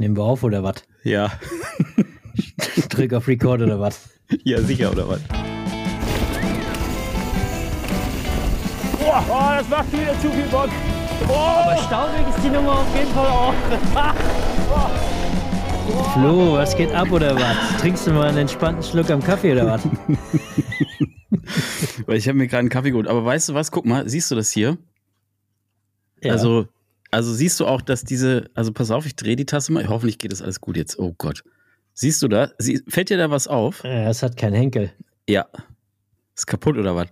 Nehmen wir auf oder was? Ja. Drück auf Record oder was? Ja, sicher, oder was? Boah, oh, das macht wieder zu viel Bock. Aber staunig ist die Nummer auf jeden Fall auch. Flo, was geht ab oder was? Trinkst du mal einen entspannten Schluck am Kaffee oder was? Weil ich habe mir gerade einen Kaffee geholt. Aber weißt du was? Guck mal, siehst du das hier? Ja. Also, also siehst du auch, dass diese, also pass auf, ich drehe die Tasse mal. Hoffentlich geht das alles gut jetzt. Oh Gott. Siehst du da? Sie, fällt dir da was auf? Ja, es hat keinen Henkel. Ja. Ist kaputt oder was?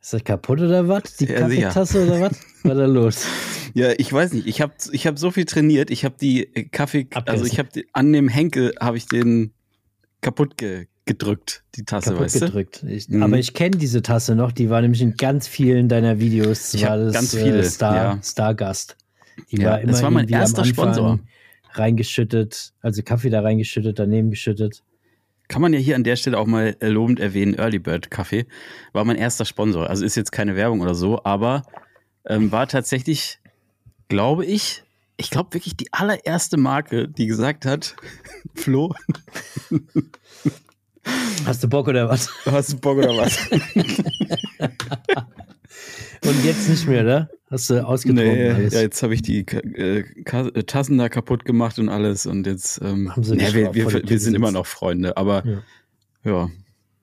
Ist das kaputt oder was? Die Ja. Kaffeetasse oder was? Was da los? Ja, ich weiß nicht. Ich habe ich hab so viel trainiert. Ich habe die äh, Kaffee, also ich habe an dem Henkel habe ich den kaputt ge, gedrückt, die Tasse, Kaputt weißt du? gedrückt. Ich, Mhm. Aber ich kenne diese Tasse noch. Die war nämlich in ganz vielen deiner Videos. Ich war das, ganz äh, viele, Star, ja. Stargast. Die Ja, war immer das war mein erster Sponsor. Reingeschüttet, also Kaffee da reingeschüttet, daneben geschüttet. Kann man ja hier an der Stelle auch mal äh, lobend erwähnen, Early Bird Kaffee war mein erster Sponsor. Also ist jetzt keine Werbung oder so, aber ähm, war tatsächlich, glaube ich, ich glaube wirklich die allererste Marke, die gesagt hat, Flo, Hast du Bock oder was? hast du Bock oder was? Und jetzt nicht mehr, oder? Hast du ausgetrunken nee, alles? ja, jetzt habe ich die äh, Tassen da kaputt gemacht und alles und jetzt, ähm, Haben sie nee, wir, wir, wir sind immer noch Freunde, aber Ja. ja,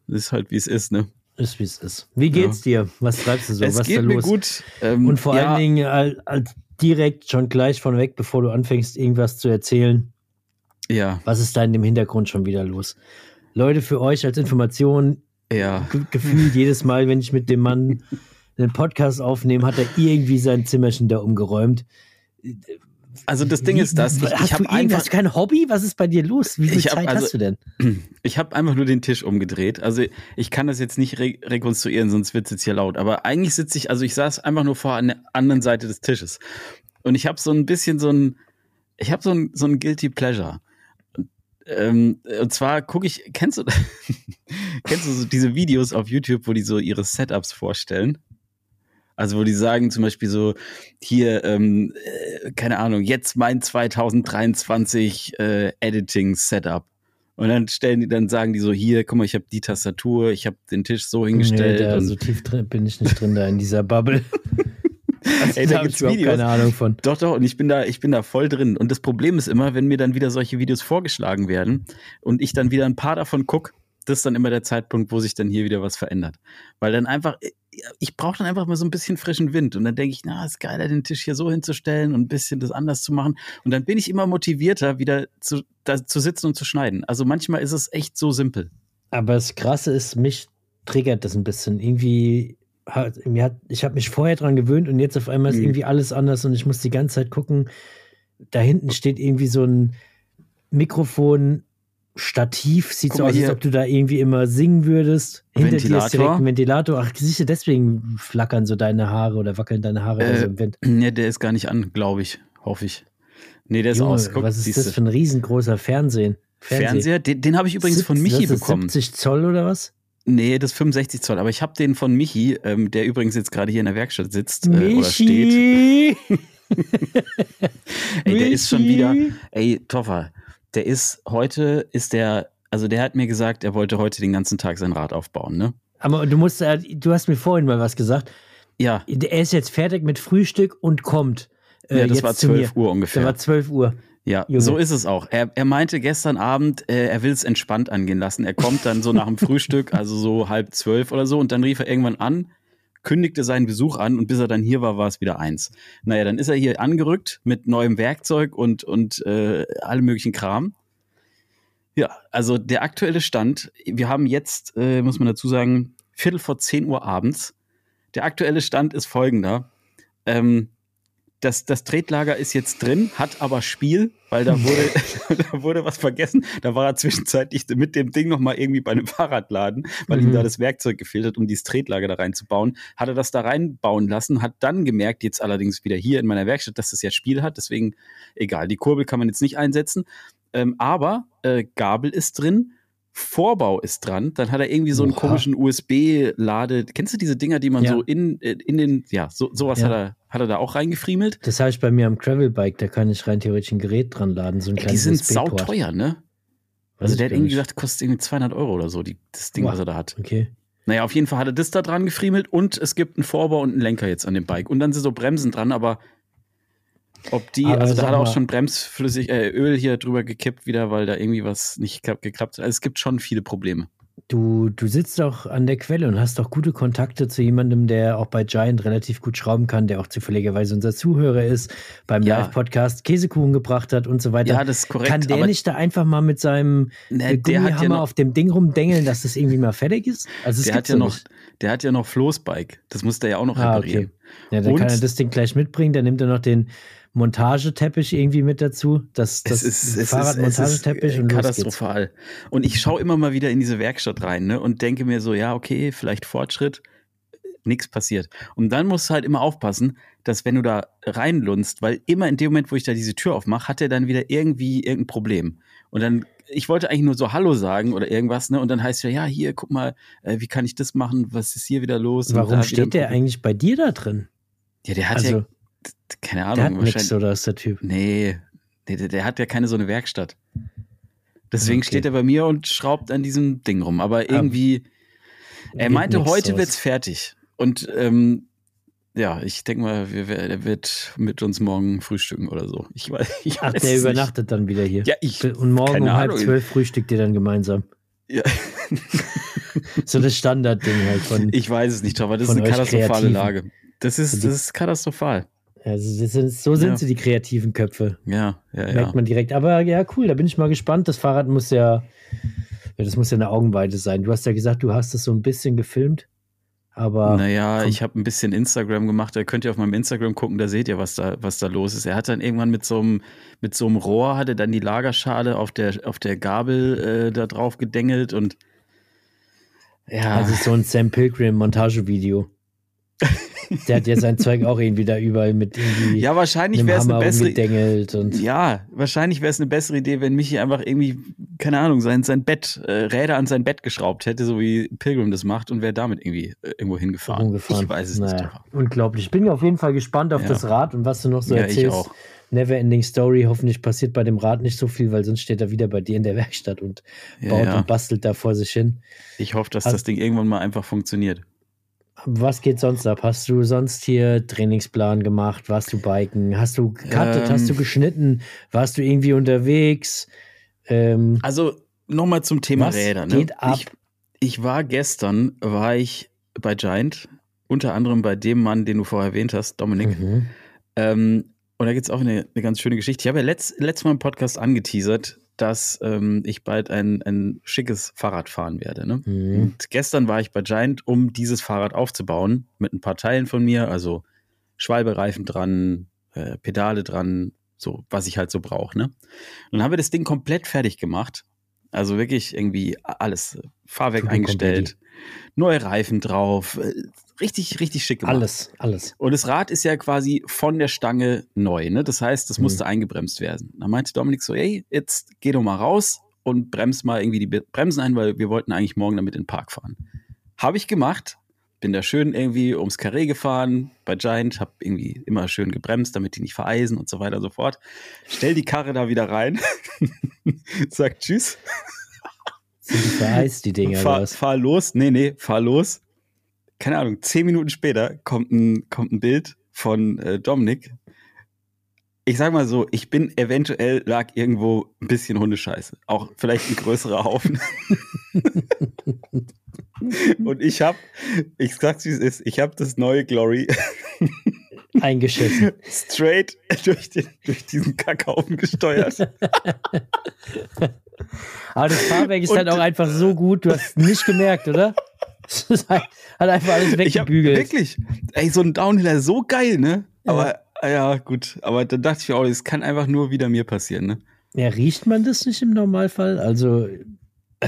ist halt wie es ist, ne? Ist wie es ist. Wie geht's dir? Was treibst du so? es was ist geht da mir los? gut. Ähm, Und vor ja, allen Dingen all, all, direkt schon gleich von weg, bevor du anfängst, irgendwas zu erzählen. Ja, Was ist da in dem Hintergrund schon wieder los? Leute, für euch als Information, ja. ge gefühlt jedes Mal, wenn ich mit dem Mann einen Podcast aufnehme, hat er irgendwie sein Zimmerchen da umgeräumt. Also das Ding Wie- ist das, ich, ich du habe irgendwas- einfach, hast du kein Hobby? Was ist bei dir los? Wie viel hab Zeit also- hast du denn? ich habe einfach nur den Tisch umgedreht. Also ich kann das jetzt nicht re rekonstruieren, sonst wird es jetzt hier laut. Aber eigentlich sitze ich, also ich saß einfach nur vor an der anderen Seite des Tisches. Und ich habe so ein bisschen so ein, ich habe so ein, so ein Guilty Pleasure. Und, ähm, und zwar gucke ich, kennst du, kennst du so diese Videos auf YouTube, wo die so ihre Setups vorstellen? Also wo die sagen zum Beispiel so, hier, ähm, äh, keine Ahnung, jetzt mein 2023 äh, Editing-Setup. Und dann stellen die, dann sagen die so, hier, guck mal, ich habe die Tastatur, ich habe den Tisch so hingestellt. Nee, da, so tief drin bin ich nicht drin da in dieser Bubble. Also, Ey, da hab gibt's ich Videos. keine Ahnung von. Doch, doch, und ich bin da, ich bin da voll drin. Und das Problem ist immer, wenn mir dann wieder solche Videos vorgeschlagen werden und ich dann wieder ein paar davon guck, das ist dann immer der Zeitpunkt, wo sich dann hier wieder was verändert. Weil dann einfach, ich brauche dann einfach mal so ein bisschen frischen Wind. Und dann denke ich, na, ist geiler, den Tisch hier so hinzustellen und ein bisschen das anders zu machen. Und dann bin ich immer motivierter, wieder zu, da zu sitzen und zu schneiden. Also manchmal ist es echt so simpel. Aber das Krasse ist, mich triggert das ein bisschen. Irgendwie, hat, mir hat, ich habe mich vorher dran gewöhnt und jetzt auf einmal ist Mhm. irgendwie alles anders und ich muss die ganze Zeit gucken. Da hinten steht irgendwie so ein Mikrofon. Stativ sieht Guck so aus, als ob du da irgendwie immer singen würdest. Hinter dir ist Ventilator. direkt ein Ventilator. Ach, siehst du, deswegen flackern so deine Haare oder wackeln deine Haare Äh, also im Wind. Ne, der ist gar nicht an, glaube ich. Hoffe ich. Nee, der ist Junge, aus. Guck, was ist siehste. das für ein riesengroßer Fernsehen? Fernseher? Den, den habe ich übrigens von Sieb- Michi das ist bekommen. 70 Zoll oder was? Nee, das 65 Zoll. Aber ich habe den von Michi, ähm, der übrigens jetzt gerade hier in der Werkstatt sitzt äh, oder steht. Michi! Ey, der ist schon wieder. Ey, Toffer, der ist heute, ist der, also der hat mir gesagt, er wollte heute den ganzen Tag sein Rad aufbauen, ne? Aber du musst, äh, du hast mir vorhin mal was gesagt. Ja, Er ist jetzt fertig mit Frühstück und kommt. äh, ja das jetzt war zu 12 mir. Uhr Das ungefähr. war 12 Uhr. Ja, Junge. so ist es auch. Er, er meinte gestern Abend, äh, er will es entspannt angehen lassen. Er kommt dann so nach dem Frühstück, also so halb zwölf oder so, und dann rief er irgendwann an, kündigte seinen Besuch an und bis er dann hier war, war es wieder eins. Naja, dann ist er hier angerückt mit neuem Werkzeug und, und äh, allem möglichen Kram. Ja, also der aktuelle Stand, wir haben jetzt, äh, muss man dazu sagen, Viertel vor 10 Uhr abends. Der aktuelle Stand ist folgender. Ähm, das, das Tretlager ist jetzt drin, hat aber Spiel, weil da wurde, da wurde was vergessen. Da war er zwischenzeitlich mit dem Ding nochmal irgendwie bei einem Fahrradladen, weil ihm Mhm. da das Werkzeug gefehlt hat, um dieses Tretlager da reinzubauen. Hat er das da reinbauen lassen, hat dann gemerkt, jetzt allerdings wieder hier in meiner Werkstatt, dass das ja Spiel hat. Deswegen, egal, die Kurbel kann man jetzt nicht einsetzen. Ähm, aber äh, Gabel ist drin. Vorbau ist dran, dann hat er irgendwie so einen Oha. komischen USB-Lade. Kennst du diese Dinger, die man Ja. so in, äh, in den, ja, so, sowas Ja. hat er Hat er da auch reingefriemelt? Das habe ich bei mir am Gravelbike, da kann ich rein theoretisch ein Gerät dran laden, so ein Ey, die sind sauteuer, ne? Also der hat irgendwie gesagt, kostet irgendwie 200 Euro oder so, die, das Ding, Boah. was er da hat. Okay. Naja, auf jeden Fall hat er das da dran gefriemelt und es gibt einen Vorbau und einen Lenker jetzt an dem Bike. Und dann sind so Bremsen dran, aber ob die, Aber also da hat er auch schon Bremsflüssig, äh, Öl hier drüber gekippt wieder, weil da irgendwie was nicht klappt- geklappt hat. Also es gibt schon viele Probleme. Du, du sitzt doch an der Quelle und hast doch gute Kontakte zu jemandem, der auch bei Giant relativ gut schrauben kann, der auch zufälligerweise unser Zuhörer ist, beim Ja. Live-Podcast Käsekuchen gebracht hat und so weiter. Ja, das ist korrekt. kann der nicht da einfach mal mit seinem ne, ja Gummihammer noch, auf dem Ding rumdengeln, dass das irgendwie mal fertig ist? Also der hat ja doch noch, nicht. der hat ja noch Floßbike. Das muss der ja auch noch Ah, reparieren. okay. Ja, dann Und- kann er das Ding gleich mitbringen, dann nimmt er noch den Montageteppich irgendwie mit dazu. Das, das es ist, Fahrradmontageteppich äh, und katastrophal. Und ich schaue immer mal wieder in diese Werkstatt rein ne, und denke mir so, ja, okay, vielleicht Fortschritt, nichts passiert. Und dann musst du halt immer aufpassen, dass wenn du da reinlunst, weil immer in dem Moment, wo ich da diese Tür aufmache, hat er dann wieder irgendwie irgendein Problem. Und dann, ich wollte eigentlich nur so Hallo sagen oder irgendwas, ne? Und dann heißt ja, ja, hier, guck mal, äh, wie kann ich das machen? Was ist hier wieder los? Warum steht der eigentlich bei dir da drin? Ja, der hat Also, ja, keine der hat Ahnung, wahrscheinlich. oder ist der Typ? Nee, nee der, der hat ja keine so eine Werkstatt. Deswegen Okay. steht er bei mir und schraubt an diesem Ding rum. Aber irgendwie, er Geht meinte, nix heute draus. wird's fertig. Und ähm, ja, ich denke mal, wir, er wird mit uns morgen frühstücken oder so. Ich weiß, ich Ach, weiß der es übernachtet dann wieder hier. Ja, ich. Und morgen um halb Ahnung. zwölf frühstückt ihr dann gemeinsam. Ja, So das Standardding halt von. ich weiß es nicht, aber das ist eine katastrophale Kreativen. Lage. Das ist, das ist katastrophal. Also sind, so sind Ja. sie, die kreativen Köpfe. Ja, ja, ja. Merkt man direkt. Aber ja, cool, da bin ich mal gespannt. Das Fahrrad muss ja, ja, das muss ja eine Augenweite sein. Du hast ja gesagt, du hast es so ein bisschen gefilmt. Aber Naja, ich habe ein bisschen Instagram gemacht. Da könnt ihr auf meinem Instagram gucken, da seht ihr, was da, was da los ist. Er hat dann irgendwann mit so einem, mit so einem Rohr, hatte dann die Lagerschale auf der, auf der Gabel äh, da drauf gedengelt und ja, also so ein Sam Pilgrim Montagevideo. Der hat ja sein Zeug auch irgendwie da überall mit irgendwie ja, wahrscheinlich wäre es eine bessere, und ja, wahrscheinlich wäre es eine bessere Idee, wenn Michi einfach irgendwie, keine Ahnung, sein, sein Bett, äh, Räder an sein Bett geschraubt hätte, so wie Pilgrim das macht und wäre damit irgendwie äh, irgendwo hingefahren. Ich weiß es nicht. naja, Unglaublich. Ich bin auf jeden Fall gespannt auf Ja. das Rad und was du noch so Ja, ich erzählst. auch. Neverending Story. Hoffentlich passiert bei dem Rad nicht so viel, weil sonst steht er wieder bei dir in der Werkstatt und Ja, baut ja. und bastelt da vor sich hin. Ich hoffe, dass Also- das Ding irgendwann mal einfach funktioniert. Was geht sonst ab? Hast du sonst hier Trainingsplan gemacht? Warst du biken? Hast du gecuttet? Ähm. Hast du geschnitten? Warst du irgendwie unterwegs? Ähm, Also nochmal zum Thema Räder. Ne? geht ab? Ich, ich war gestern, war ich bei Giant, unter anderem bei dem Mann, den du vorher erwähnt hast, Dominik. mhm. Ähm, und da gibt es auch eine, eine ganz schöne Geschichte. Ich habe ja letzt, letztes Mal im Podcast angeteasert, dass ähm, ich bald ein, ein schickes Fahrrad fahren werde. Ne? Mhm. Und gestern war ich bei Giant, um dieses Fahrrad aufzubauen, mit ein paar Teilen von mir, also Schwalbereifen dran, äh, Pedale dran, so was ich halt so brauche. Ne? Und dann haben wir das Ding komplett fertig gemacht. Also wirklich irgendwie alles, Fahrwerk Tutti eingestellt, neue Reifen drauf, äh, richtig, richtig schick gemacht. Alles, alles. Und das Rad ist ja quasi von der Stange neu, ne? Das heißt, das Mhm. musste eingebremst werden. Da meinte Dominik so, hey, jetzt geh doch mal raus und bremst mal irgendwie die Bremsen ein, weil wir wollten eigentlich morgen damit in den Park fahren. Habe ich gemacht. Bin da schön irgendwie ums Karree gefahren bei Giant, habe irgendwie immer schön gebremst, damit die nicht vereisen und so weiter und so fort. Stell die Karre da wieder rein, sag Tschüss, Sind die vereist, die Dinger? fahr, was? fahr los. Nee, nee, fahr los. Keine Ahnung, zehn Minuten später kommt ein, kommt ein Bild von äh, Dominik. Ich sag mal so, ich bin eventuell lag irgendwo ein bisschen Hundescheiße. Auch vielleicht ein größerer Haufen. Und ich hab, ich sag's wie es ist, ich hab das neue Glory Eingeschissen. straight durch, den, durch diesen Kackhaufen gesteuert. Aber das Fahrwerk ist Und- halt auch einfach so gut, du hast nicht gemerkt, oder? Das hat einfach alles Ich weggebügelt. wirklich, ey, so ein Downhiller, so geil, ne? Aber, ja, gut. Aber dann dachte ich mir auch, das kann einfach nur wieder mir passieren, ne? Ja, riecht man das nicht im Normalfall? Also,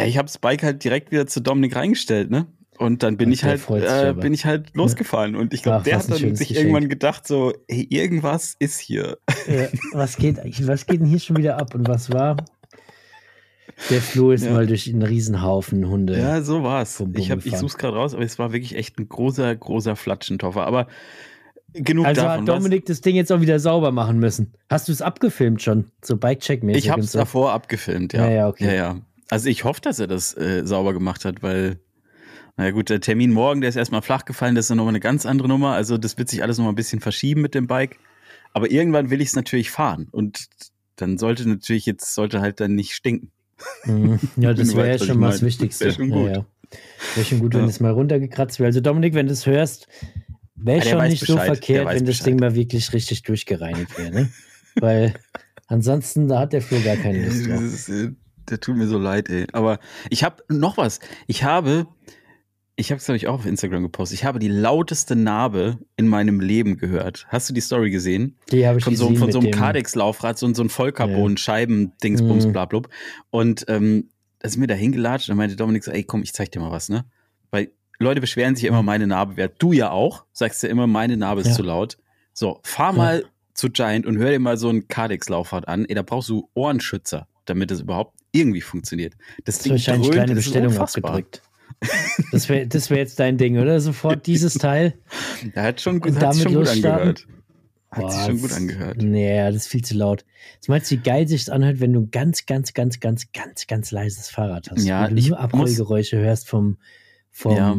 Ich habe das Bike halt direkt wieder zu Dominik reingestellt, ne? Und dann bin ich halt, äh, bin ich halt losgefahren. Und ich glaube, der was hat dann sich Geschenk. irgendwann gedacht, so, hey, irgendwas ist hier. äh, was, geht, was geht denn hier schon wieder ab? Und was war? Der Flo ist Ja. mal durch einen Riesenhaufen Hunde. Ja, so war's. Ich, hab- ich gefahren. such's gerade raus, aber es war wirklich echt ein großer, großer Flatschentoffer. Aber genug Also davon. hat was- Dominik das Ding jetzt auch wieder sauber machen müssen. Hast du es abgefilmt schon? So Bike-Check-mäßig? Ich habe es so? davor abgefilmt, ja. Ja, ja, okay. ja, ja. Also ich hoffe, dass er das äh, sauber gemacht hat, weil, naja gut, der Termin morgen, der ist erstmal flach gefallen, das ist dann nochmal eine ganz andere Nummer. Also das wird sich alles nochmal ein bisschen verschieben mit dem Bike. Aber irgendwann will ich es natürlich fahren. Und dann sollte natürlich jetzt, sollte halt dann nicht stinken. Mhm. Ja, das wäre ja schon mal das. Wichtigste. Wär schon gut. Ja, ja. Wäre schon gut, wenn es mal runtergekratzt wäre. Also Dominik, wenn du es hörst, wäre der schon nicht so Bescheid. Der verkehrt, wenn das Bescheid. Ding mal wirklich richtig durchgereinigt wäre. Ne? Weil ansonsten, da hat der Flo gar keine Lust drauf. Äh, der tut mir so leid, ey. Aber ich habe noch was. Ich habe, ich habe es glaube ich auch auf Instagram gepostet. Ich habe die lauteste Narbe in meinem Leben gehört. Hast du die Story gesehen? Die habe ich Von so, gesehen von so einem Kardex-Laufrad, so, so ein Vollcarbon, Scheiben, Dingsbums, Mhm. blablub. Und ähm, da ist mir da hingelatscht und meinte Dominik so, ey komm, ich zeig dir mal was, ne? Weil Leute beschweren sich immer, meine Narbe wäre. Du ja auch, sagst ja immer, meine Narbe ist Ja. zu laut. So, fahr mal zu Giant und hör dir mal so ein Kardex-Laufrad an. Ey, da brauchst du Ohrenschützer, damit das überhaupt irgendwie funktioniert. Das Hast du wahrscheinlich dröhnt, kleine das ist Bestellung unfassbar. abgedrückt. Das wäre das wär jetzt dein Ding, oder? Sofort dieses Teil. Der hat schon, Und hat sich schon gut angehört. Hat sich Boah, schon gut das- angehört. Nee, das ist viel zu laut. Was meinst du, wie geil sich anhört, wenn du ein ganz, ganz, ganz, ganz, ganz, ganz leises Fahrrad hast? Ja, Wo du ich nur Abrollgeräusche hörst vom, vom Ja.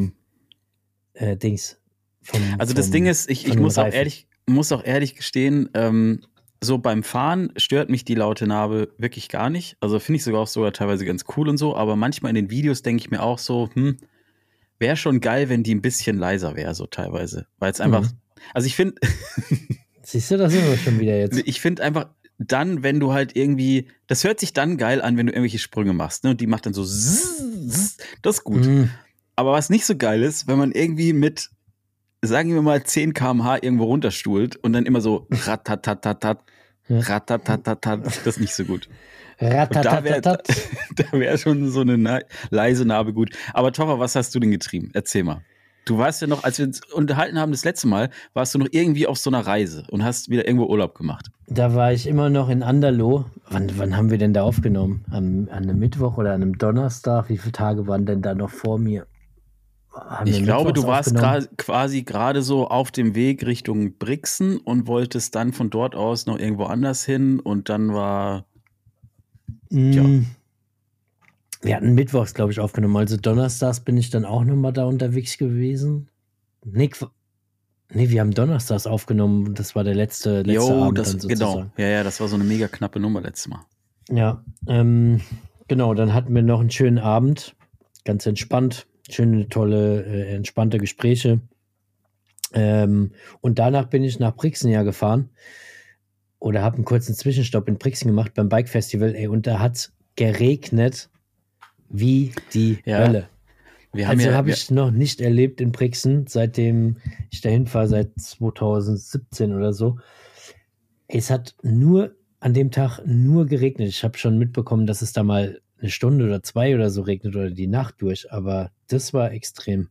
äh, Dings. Vom, Also das vom- Ding ist, ich, ich muss auch ehrlich, muss auch ehrlich gestehen, ähm, so beim Fahren stört mich die laute Narbe wirklich gar nicht. Also finde ich sogar auch sogar teilweise ganz cool und so, aber manchmal in den Videos denke ich mir auch so, hm, wäre schon geil, wenn die ein bisschen leiser wäre, so teilweise. Weil es einfach, Mhm. also ich finde, Siehst du, da sind wir schon wieder jetzt. ich finde einfach dann, wenn du halt irgendwie, das hört sich dann geil an, wenn du irgendwelche Sprünge machst, ne? Und die macht dann so, zzz, zzz, das ist gut. Mhm. Aber was nicht so geil ist, wenn man irgendwie mit, sagen wir mal, 10 km/h irgendwo runterstuhlt und dann immer so ratatatatat, ratatatatat, das ist nicht so gut. da wär- Ratatatatat. Da wäre schon so eine na leise Narbe gut. Aber Toffer, was hast du denn getrieben? Erzähl mal. Du warst ja noch, als wir uns unterhalten haben das letzte Mal, warst du noch irgendwie auf so einer Reise und hast wieder irgendwo Urlaub gemacht. Da war ich immer noch in Anderloh. Wann, wann haben wir denn da aufgenommen? Am, an einem Mittwoch oder an einem Donnerstag? Wie viele Tage waren denn da noch vor mir? Ich glaube, du warst quasi gerade so auf dem Weg Richtung Brixen und wolltest dann von dort aus noch irgendwo anders hin und dann war Tja. Mm. Wir hatten mittwochs, glaube ich, aufgenommen. Also donnerstags bin ich dann auch nochmal da unterwegs gewesen. Qu- nee, wir haben donnerstags aufgenommen. Das war der letzte, letzte Jo, Abend das, genau. Ja, ja, das war so eine mega knappe Nummer letztes Mal. Ja, ähm, genau. Dann hatten wir noch einen schönen Abend. Ganz entspannt. Schöne, tolle, äh, entspannte Gespräche. Ähm, und danach bin ich nach Brixen ja gefahren. Oder habe einen kurzen Zwischenstopp in Brixen gemacht beim Bike Festival. Ey, und da hat geregnet wie die Ja, Hölle. Wir haben Also ja, habe ich noch nicht erlebt in Brixen, seitdem ich dahin fahre, seit 2017 oder so. Es hat nur an dem Tag nur geregnet. Ich habe schon mitbekommen, dass es da mal eine Stunde oder zwei oder so regnet oder die Nacht durch, aber das war extrem.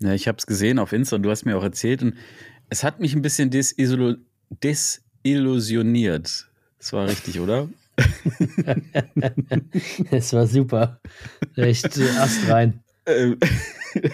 Ja, ich habe es gesehen auf Insta und du hast mir auch erzählt und es hat mich ein bisschen desillusioniert. Das war richtig, oder? Es war super. Echt äh, Ast rein. Ähm,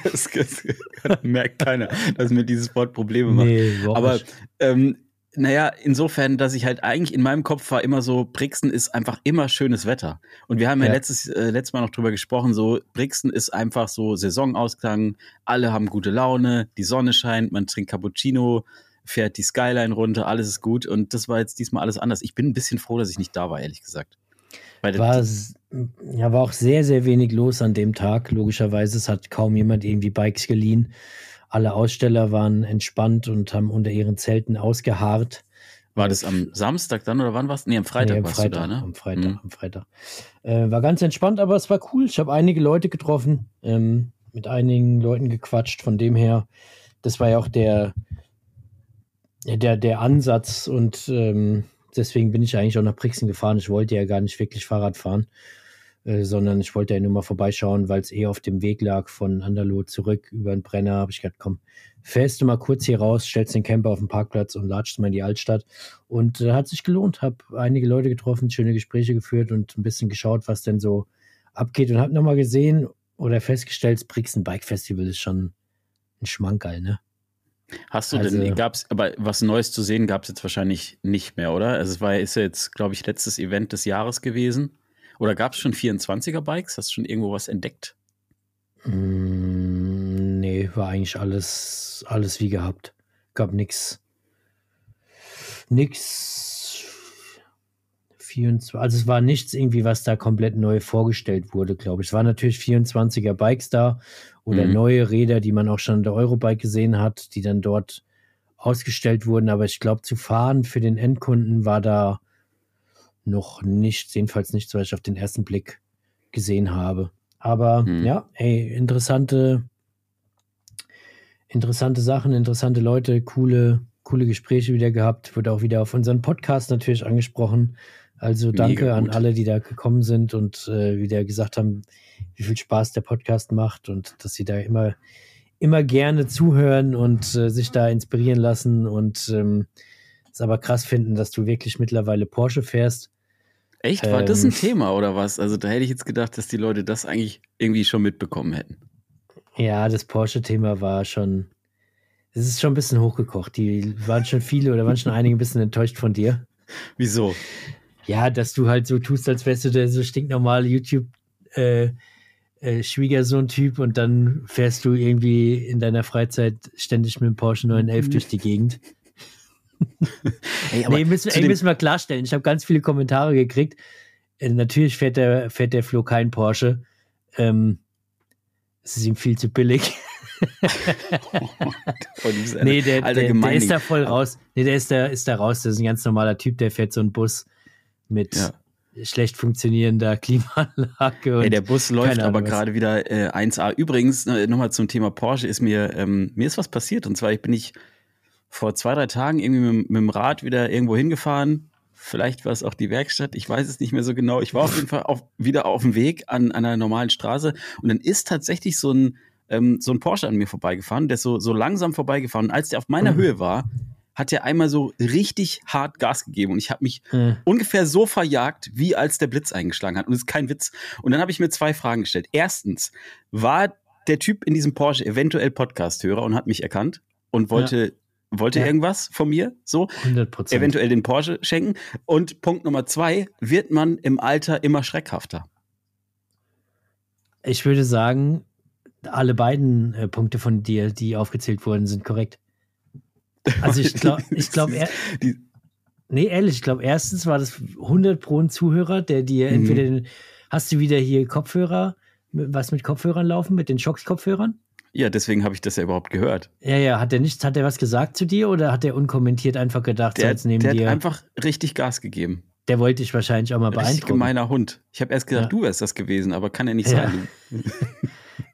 das, das merkt keiner, dass mir dieses Wort Probleme macht. Nee, Aber ähm, naja, insofern, dass ich halt eigentlich in meinem Kopf war immer so, Brixen ist einfach immer schönes Wetter. Und wir haben ja, Ja. letztes, äh, letztes Mal noch drüber gesprochen, so Brixen ist einfach so Saisonausklang, alle haben gute Laune, die Sonne scheint, man trinkt Cappuccino, fährt die Skyline runter, alles ist gut. Und das war jetzt diesmal alles anders. Ich bin ein bisschen froh, dass ich nicht da war, ehrlich gesagt. Weil War, ja, war auch sehr, sehr wenig los an dem Tag, logischerweise. Es hat kaum jemand irgendwie Bikes geliehen. Alle Aussteller waren entspannt und haben unter ihren Zelten ausgeharrt. war das am Samstag dann oder wann war's? Nee, am Freitag Nee, am warst Freitag, du da, ne? Am Freitag, Mhm. am Freitag. Äh, war ganz entspannt, aber es war cool. Ich habe einige Leute getroffen, ähm, mit einigen Leuten gequatscht. Von dem her, das war ja auch der, der, der Ansatz und ähm, deswegen bin ich eigentlich auch nach Brixen gefahren. Ich wollte ja gar nicht wirklich Fahrrad fahren, äh, sondern ich wollte ja nur mal vorbeischauen, weil es eh auf dem Weg lag von Anderloh zurück über den Brenner. Habe ich gedacht, komm, fährst du mal kurz hier raus, stellst den Camper auf den Parkplatz und latschst mal in die Altstadt. Und äh, hat sich gelohnt. Habe einige Leute getroffen, schöne Gespräche geführt und ein bisschen geschaut, was denn so abgeht. Und habe nochmal gesehen oder festgestellt, das Brixen Bike Festival ist schon ein Schmankerl, ne? Hast du Also- denn, gab's, aber was Neues zu sehen gab es jetzt wahrscheinlich nicht mehr, oder? Also es war ist ja jetzt, glaube ich, letztes Event des Jahres gewesen. Oder gab es schon 24er Bikes? Hast du schon irgendwo was entdeckt? Mm, nee, war eigentlich alles, alles wie gehabt. Gab nix. Nix. 24, also es war nichts irgendwie, was da komplett neu vorgestellt wurde, glaube ich. Es waren natürlich 24er Bikes da oder Mhm. neue Räder, die man auch schon in der Eurobike gesehen hat, die dann dort ausgestellt wurden. Aber ich glaube, zu fahren für den Endkunden war da noch nichts, jedenfalls nichts, was ich auf den ersten Blick gesehen habe. Aber Mhm. ja, ey, interessante, interessante Sachen, interessante Leute, coole, coole Gespräche wieder gehabt. Wurde auch wieder auf unseren Podcast natürlich angesprochen. Also danke an alle, die da gekommen sind und äh, wieder gesagt haben, wie viel Spaß der Podcast macht und dass sie da immer, immer gerne zuhören und äh, sich da inspirieren lassen und ähm, es aber krass finden, dass du wirklich mittlerweile Porsche fährst. Echt? War das ein Ähm. Thema oder was? Also da hätte ich jetzt gedacht, dass die Leute das eigentlich irgendwie schon mitbekommen hätten. Ja, das Porsche-Thema war schon, es ist schon ein bisschen hochgekocht. Die waren schon viele oder waren schon einige ein bisschen enttäuscht von dir. Wieso? Ja, dass du halt so tust, als wärst du der so stinknormale YouTube äh, äh, Schwiegersohn-Typ und dann fährst du irgendwie in deiner Freizeit ständig mit dem Porsche 911 durch die Gegend. Ey, nee, müssen, ey, müssen wir klarstellen. Ich habe ganz viele Kommentare gekriegt. Äh, natürlich fährt der, fährt der Flo kein Porsche. Ähm, es ist ihm viel zu billig. Oh, Nee, der, der, der ist da voll raus. Nee, der ist da, ist da raus. Das ist ein ganz normaler Typ, der fährt so einen Bus mit Ja. schlecht funktionierender Klimaanlage. Und Ey, der Bus läuft aber gerade wieder äh, 1A. Übrigens, äh, nochmal zum Thema Porsche, ist mir, ähm, mir ist was passiert. Und zwar, ich bin ich vor zwei, drei Tagen irgendwie mit, mit dem Rad wieder irgendwo hingefahren. Vielleicht war es auch die Werkstatt, ich weiß es nicht mehr so genau. Ich war auf jeden Fall auf, wieder auf dem Weg an, an einer normalen Straße und dann ist tatsächlich so ein, ähm, so ein Porsche an mir vorbeigefahren, der ist so, so langsam vorbeigefahren. Und als der auf meiner Mhm. Höhe war, hat er einmal so richtig hart Gas gegeben und ich habe mich Äh, ungefähr so verjagt, wie als der Blitz eingeschlagen hat. Und das ist kein Witz. Und dann habe ich mir zwei Fragen gestellt. Erstens, war der Typ in diesem Porsche eventuell Podcast-Hörer und hat mich erkannt und wollte, wollte Ja. irgendwas von mir? So, 100 Prozent. eventuell den Porsche schenken. Und Punkt Nummer zwei, wird man im Alter immer schreckhafter? Ich würde sagen, alle beiden äh, Punkte von dir, die aufgezählt wurden, sind korrekt. Also ich glaube, ich glaube, er, nee, ehrlich, ich glaube, erstens war das 100 pro ein Zuhörer, der dir Mhm. entweder den, hast du wieder hier Kopfhörer, was mit Kopfhörern laufen, mit den Shocks-Kopfhörern? Ja, deswegen habe ich das ja überhaupt gehört. Ja, ja, hat er nichts, hat er was gesagt zu dir oder hat er unkommentiert einfach gedacht, Der, jetzt neben der hat dir, einfach richtig Gas gegeben. der wollte dich wahrscheinlich auch mal Richtig beeindrucken. gemeiner Hund. Ich habe erst gedacht, Ja. du wärst das gewesen, aber kann ja nicht Ja. sein.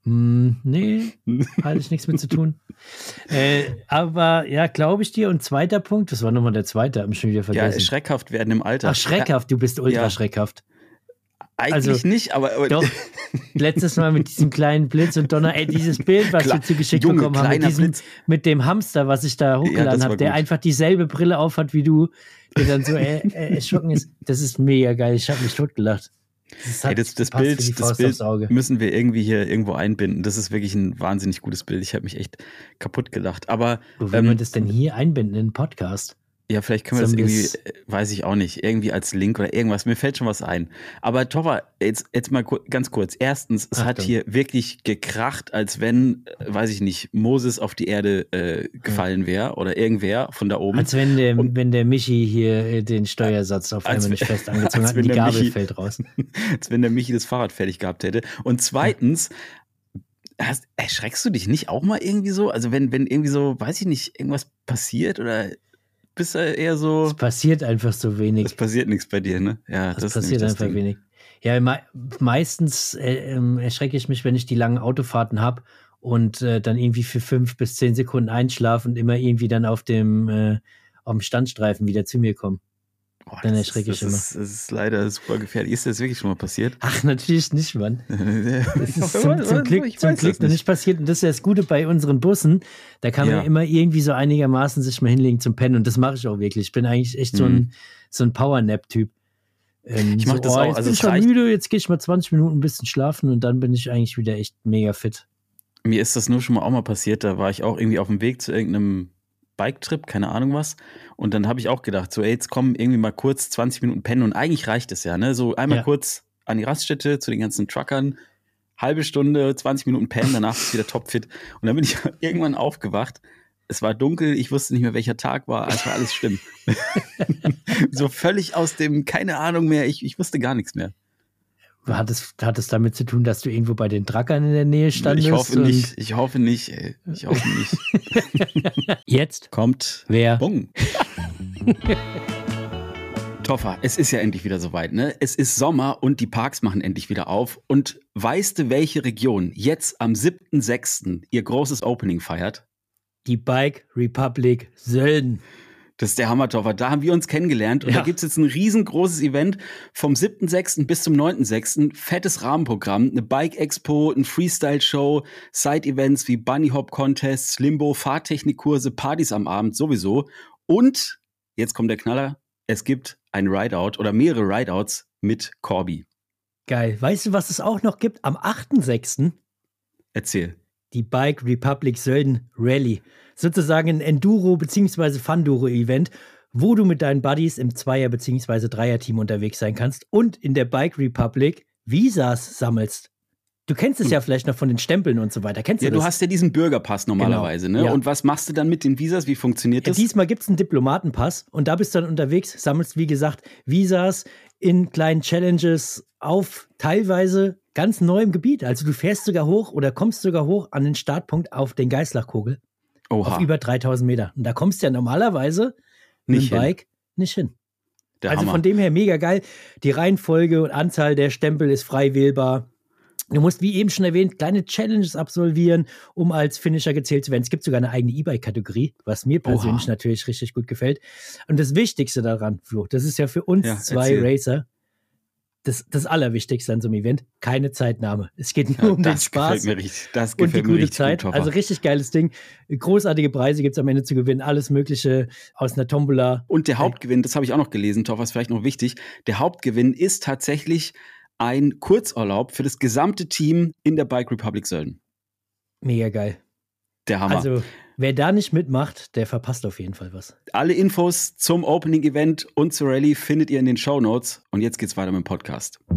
Hm, nee, hatte ich nichts mit zu tun. äh, aber ja, glaube ich dir. Und zweiter Punkt, das war nochmal der zweite, hab ich schon wieder Ja, vergessen. schreckhaft werden im Alter. Ach, schreckhaft, du bist ultra Ja. schreckhaft. Eigentlich Also, nicht, aber, aber Doch, letztes Mal mit diesem kleinen Blitz und Donner, ey, dieses Bild, was Klar, wir zugeschickt Junge, bekommen haben, mit, diesem, mit dem Hamster, was ich da hochgeladen war habe, der einfach dieselbe Brille aufhat wie du, der dann so äh, äh, erschrocken ist. Das ist mega geil, ich habe mich totgelacht. Das, Ey, das, das Bild, das Bild müssen wir irgendwie hier irgendwo einbinden. Das ist wirklich ein wahnsinnig gutes Bild. Ich habe mich echt kaputt gelacht. Aber Wo will ähm, man das denn hier einbinden in einen Podcast? Ja, vielleicht können wir das Sollen wir irgendwie, äh, weiß ich auch nicht, irgendwie als Link oder irgendwas. Mir fällt schon was ein. Aber Tova, jetzt, jetzt mal ganz kurz. Erstens, es hat Achtung. hier wirklich gekracht, als wenn, äh, weiß ich nicht, Moses auf die Erde äh, gefallen wäre oder irgendwer von da oben. Als wenn der, Und- wenn der Michi hier äh, den Steuersatz auf einmal nicht fest angezogen als hat und die wenn der Gabel Michi- fällt raus. als wenn der Michi das Fahrrad fertig gehabt hätte. Und zweitens, hast, erschreckst du dich nicht auch mal irgendwie so? Also wenn, wenn irgendwie so, weiß ich nicht, irgendwas passiert oder bist du eher so, Es passiert einfach so wenig. es passiert nichts bei dir, ne? Ja, Es das passiert das einfach Ding. wenig. Ja, me meistens äh, ähm, erschrecke ich mich, wenn ich die langen Autofahrten habe und äh, dann irgendwie für fünf bis zehn Sekunden einschlafe und immer irgendwie dann auf dem, äh, auf dem Standstreifen wieder zu mir komme. Boah, Dann erschrecke ist, ich das Ist, das ist leider super gefährlich. Ist das wirklich schon mal passiert? Ach, natürlich nicht, Mann. Das ist zum, zum Glück, zum Glück noch nicht passiert. Und das ist ja das Gute bei unseren Bussen. Da kann man Ja. immer irgendwie so einigermaßen sich mal hinlegen zum Pennen. Und das mache ich auch wirklich. Ich bin eigentlich echt so ein, Mhm. so ein Power-Nap-Typ. Ähm, Ich mach so, das oh, auch. Jetzt Also bin ich schon müde, jetzt gehe ich mal 20 Minuten ein bisschen schlafen und dann bin ich eigentlich wieder echt mega fit. Mir ist das nur schon mal auch mal passiert. Da war ich auch irgendwie auf dem Weg zu irgendeinem Bike-Trip, keine Ahnung was. Und dann habe ich auch gedacht, so, ey, jetzt kommen irgendwie mal kurz 20 Minuten pennen und eigentlich reicht es ja, ne? So einmal Ja. kurz an die Raststätte zu den ganzen Truckern, halbe Stunde, 20 Minuten pennen, danach ist wieder topfit. Und dann bin ich irgendwann aufgewacht. Es war dunkel, ich wusste nicht mehr, welcher Tag war, es war alles schlimm. so völlig aus dem, keine Ahnung mehr, ich, ich wusste gar nichts mehr. Hat es, hat es damit zu tun, dass du irgendwo bei den Drackern in der Nähe standest? Ich hoffe nicht, ich hoffe nicht, ey. Ich hoffe nicht. Jetzt? Kommt Wer? Bung. Toffer, es ist ja endlich wieder soweit, ne? Es ist Sommer und die Parks machen endlich wieder auf. Und weißt du, welche Region jetzt am 7.6. ihr großes Opening feiert? Die Bike Republic Sölden. Das ist der Hammer, Toffer. Da haben wir uns kennengelernt und Ja. da gibt's jetzt ein riesengroßes Event vom 7.6. bis zum 9.6. Fettes Rahmenprogramm, eine Bike-Expo, ein Freestyle-Show, Side-Events wie Bunny-Hop-Contests, Limbo, Fahrtechnikkurse, Partys am Abend sowieso. Und, jetzt kommt der Knaller, es gibt ein Rideout oder mehrere Rideouts mit Corby. Geil. Weißt du, was es auch noch gibt? Am 8.6. Erzähl. Die Bike Republic Sölden Rally. Sozusagen ein Enduro- bzw. Funduro-Event, wo du mit deinen Buddies im Zweier- bzw. Dreier-Team unterwegs sein kannst und in der Bike Republic Visas sammelst. Du kennst es ja vielleicht noch von den Stempeln und so weiter. Kennst Ja, du du das? hast ja diesen Bürgerpass normalerweise, ne? Ja. Und was machst du dann mit den Visas? Wie funktioniert Ja, das? diesmal gibt es einen Diplomatenpass und da bist du dann unterwegs, sammelst, wie gesagt, Visas in kleinen Challenges auf teilweise ganz neuem Gebiet. Also du fährst sogar hoch oder kommst sogar hoch an den Startpunkt auf den Geißlachkogel auf Oha, über 3000 Meter. Und da kommst du ja normalerweise mit nicht dem hin. Bike nicht hin. Der also Hammer. von dem her mega geil. Die Reihenfolge und Anzahl der Stempel ist frei wählbar. Du musst, wie eben schon erwähnt, kleine Challenges absolvieren, um als Finisher gezählt zu werden. Es gibt sogar eine eigene E-Bike-Kategorie, was mir persönlich Oha. natürlich richtig gut gefällt. Und das Wichtigste daran, Flo, das ist ja für uns Ja, zwei erzähl. Racer das, das Allerwichtigste an so einem Event, keine Zeitnahme. Es geht nur Ja, um den das Spaß gefällt mir richtig. Das und die gefällt mir gute Zeit. gut, also richtig geiles Ding. Großartige Preise gibt es am Ende zu gewinnen. Alles Mögliche aus einer Tombola. Und der Hauptgewinn, das habe ich auch noch gelesen, Topper, ist vielleicht noch wichtig. Der Hauptgewinn ist tatsächlich ein Kurzurlaub für das gesamte Team in der Bike Republic Sölden. Mega geil. Der Hammer. Also, wer da nicht mitmacht, der verpasst auf jeden Fall was. Alle Infos zum Opening Event und zur Rallye findet ihr in den Show Notes. Und jetzt geht's weiter mit dem Podcast.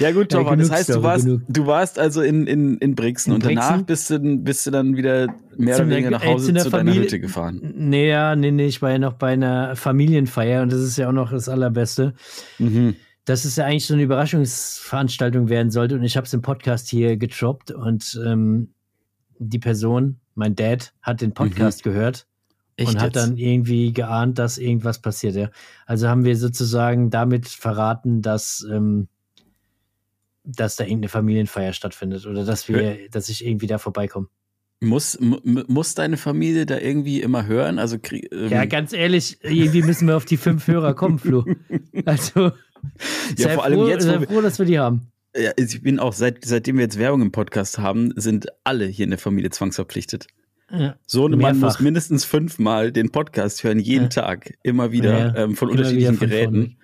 Ja gut, Ja, Topper, das heißt, du warst, genug. du warst also in, in, in Brixen In und danach Brixen? bist du, bist du dann wieder mehr Zu oder weniger nach Hause zu zu deiner Familie- Hütte gefahren. Nee, ja, nee, nee, ich war ja noch bei einer Familienfeier und das ist ja auch noch das Allerbeste. Mhm. Dass es ja eigentlich so eine Überraschungsveranstaltung werden sollte und ich habe es im Podcast hier getroppt und ähm, die Person, mein Dad, hat den Podcast gehört Mhm. Echt und hat jetzt? dann irgendwie geahnt, dass irgendwas passiert. Ja. Also haben wir sozusagen damit verraten, dass, ähm, dass da irgendeine Familienfeier stattfindet oder dass wir, dass ich irgendwie da vorbeikomme. Muss, muss deine Familie da irgendwie immer hören? Also ähm, Ja, ganz ehrlich, irgendwie müssen wir auf die fünf Hörer kommen, Flo. Also, sei, vor allem froh, jetzt, sei froh, dass wir die haben. ja, ich bin auch, seit, seitdem wir jetzt Werbung im Podcast haben, sind alle hier in der Familie zwangsverpflichtet. Ja. So ein Mann muss mindestens fünfmal den Podcast hören, jeden Ja. Tag, immer wieder Ja, ähm, von immer unterschiedlichen wieder von Geräten.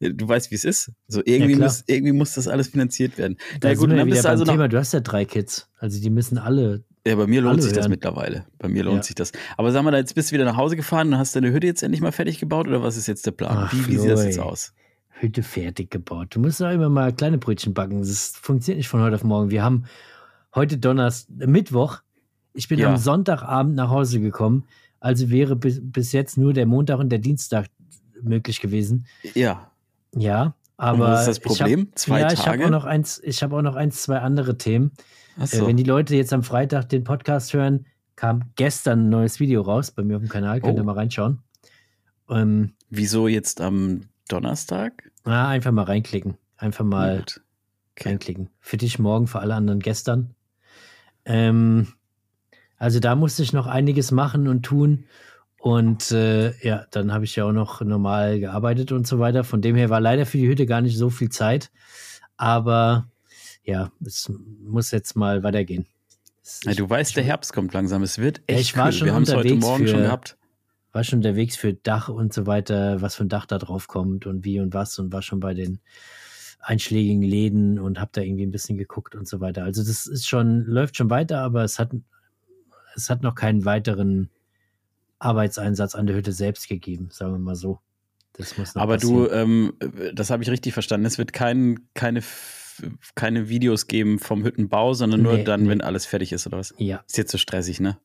Ja, Du weißt, wie es ist. So irgendwie, Ja, muss, irgendwie muss das alles finanziert werden. Da Na gut, dann bist du also Thema. Du hast ja drei Kids. Also, die müssen alle. Ja, bei mir lohnt Alle sich das mittlerweile. Bei mir lohnt Ja. sich das. Aber sag mal, jetzt bist du wieder nach Hause gefahren und hast deine Hütte jetzt endlich mal fertig gebaut oder was ist jetzt der Plan? Ach, wie, wie sieht das jetzt aus? Hütte fertig gebaut. Du musst auch immer mal kleine Brötchen backen. Das funktioniert nicht von heute auf morgen. Wir haben heute Donnerstag, Mittwoch. Ich bin Ja. am Sonntagabend nach Hause gekommen. Also wäre bis, bis jetzt nur der Montag und der Dienstag möglich gewesen. Ja. Ja, aber. was ist das Problem? Hab, Zwei ja, ich habe Tage? auch noch eins, ich habe auch noch eins, zwei andere Themen. Äh, Achso. wenn die Leute jetzt am Freitag den Podcast hören, kam gestern ein neues Video raus bei mir auf dem Kanal. Könnt ihr Oh. mal reinschauen. Ähm, Wieso jetzt am Donnerstag? Na, einfach mal reinklicken. Einfach mal. Okay. reinklicken. Für dich morgen, für alle anderen gestern. Ähm, also da musste ich noch einiges machen und tun. Und äh, ja, dann habe ich ja auch noch normal gearbeitet und so weiter. Von dem her war leider für die Hütte gar nicht so viel Zeit. Aber ja, es muss jetzt mal weitergehen. Ja, du weißt, der Herbst kommt langsam. Es wird Ja, echt ich war kühl. schon Wir haben es heute Morgen schon für- gehabt. War schon unterwegs für Dach und so weiter, was für ein Dach da drauf kommt und wie und was und war schon bei den einschlägigen Läden und habe da irgendwie ein bisschen geguckt und so weiter. Also das ist schon, läuft schon weiter, aber es hat, es hat noch keinen weiteren Arbeitseinsatz an der Hütte selbst gegeben, sagen wir mal so. Das muss Aber passieren. du, ähm, das habe ich richtig verstanden. Es wird kein, keine, keine Videos geben vom Hüttenbau, sondern nur nee, dann, nee. wenn alles fertig ist, oder was? Ja. Ist jetzt so stressig, ne?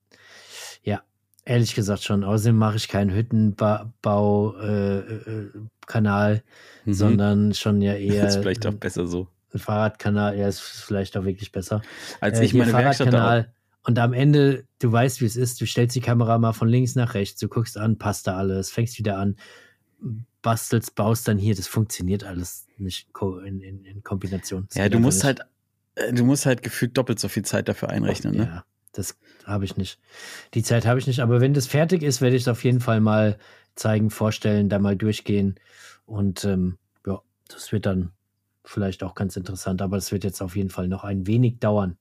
Ehrlich gesagt schon. Außerdem mache ich keinen Hüttenbau-Kanal, äh, äh, mhm. sondern schon ja eher. Das ist vielleicht auch besser so. Ein Fahrradkanal, ja, ist vielleicht auch wirklich besser. Als äh, ich meine Werkstatt und am Ende, du weißt, wie es ist, du stellst die Kamera mal von links nach rechts, du guckst an, passt da alles, fängst wieder an, bastelst, baust dann hier, das funktioniert alles nicht in, in, in Kombination. Das ja, du musst nicht. halt, äh, du musst halt gefühlt doppelt so viel Zeit dafür einrechnen, ne? Ja, das habe ich nicht. Die Zeit habe ich nicht, aber wenn das fertig ist, werde ich es auf jeden Fall mal zeigen, vorstellen, da mal durchgehen. Und ähm, ja, das wird dann vielleicht auch ganz interessant, aber es wird jetzt auf jeden Fall noch ein wenig dauern.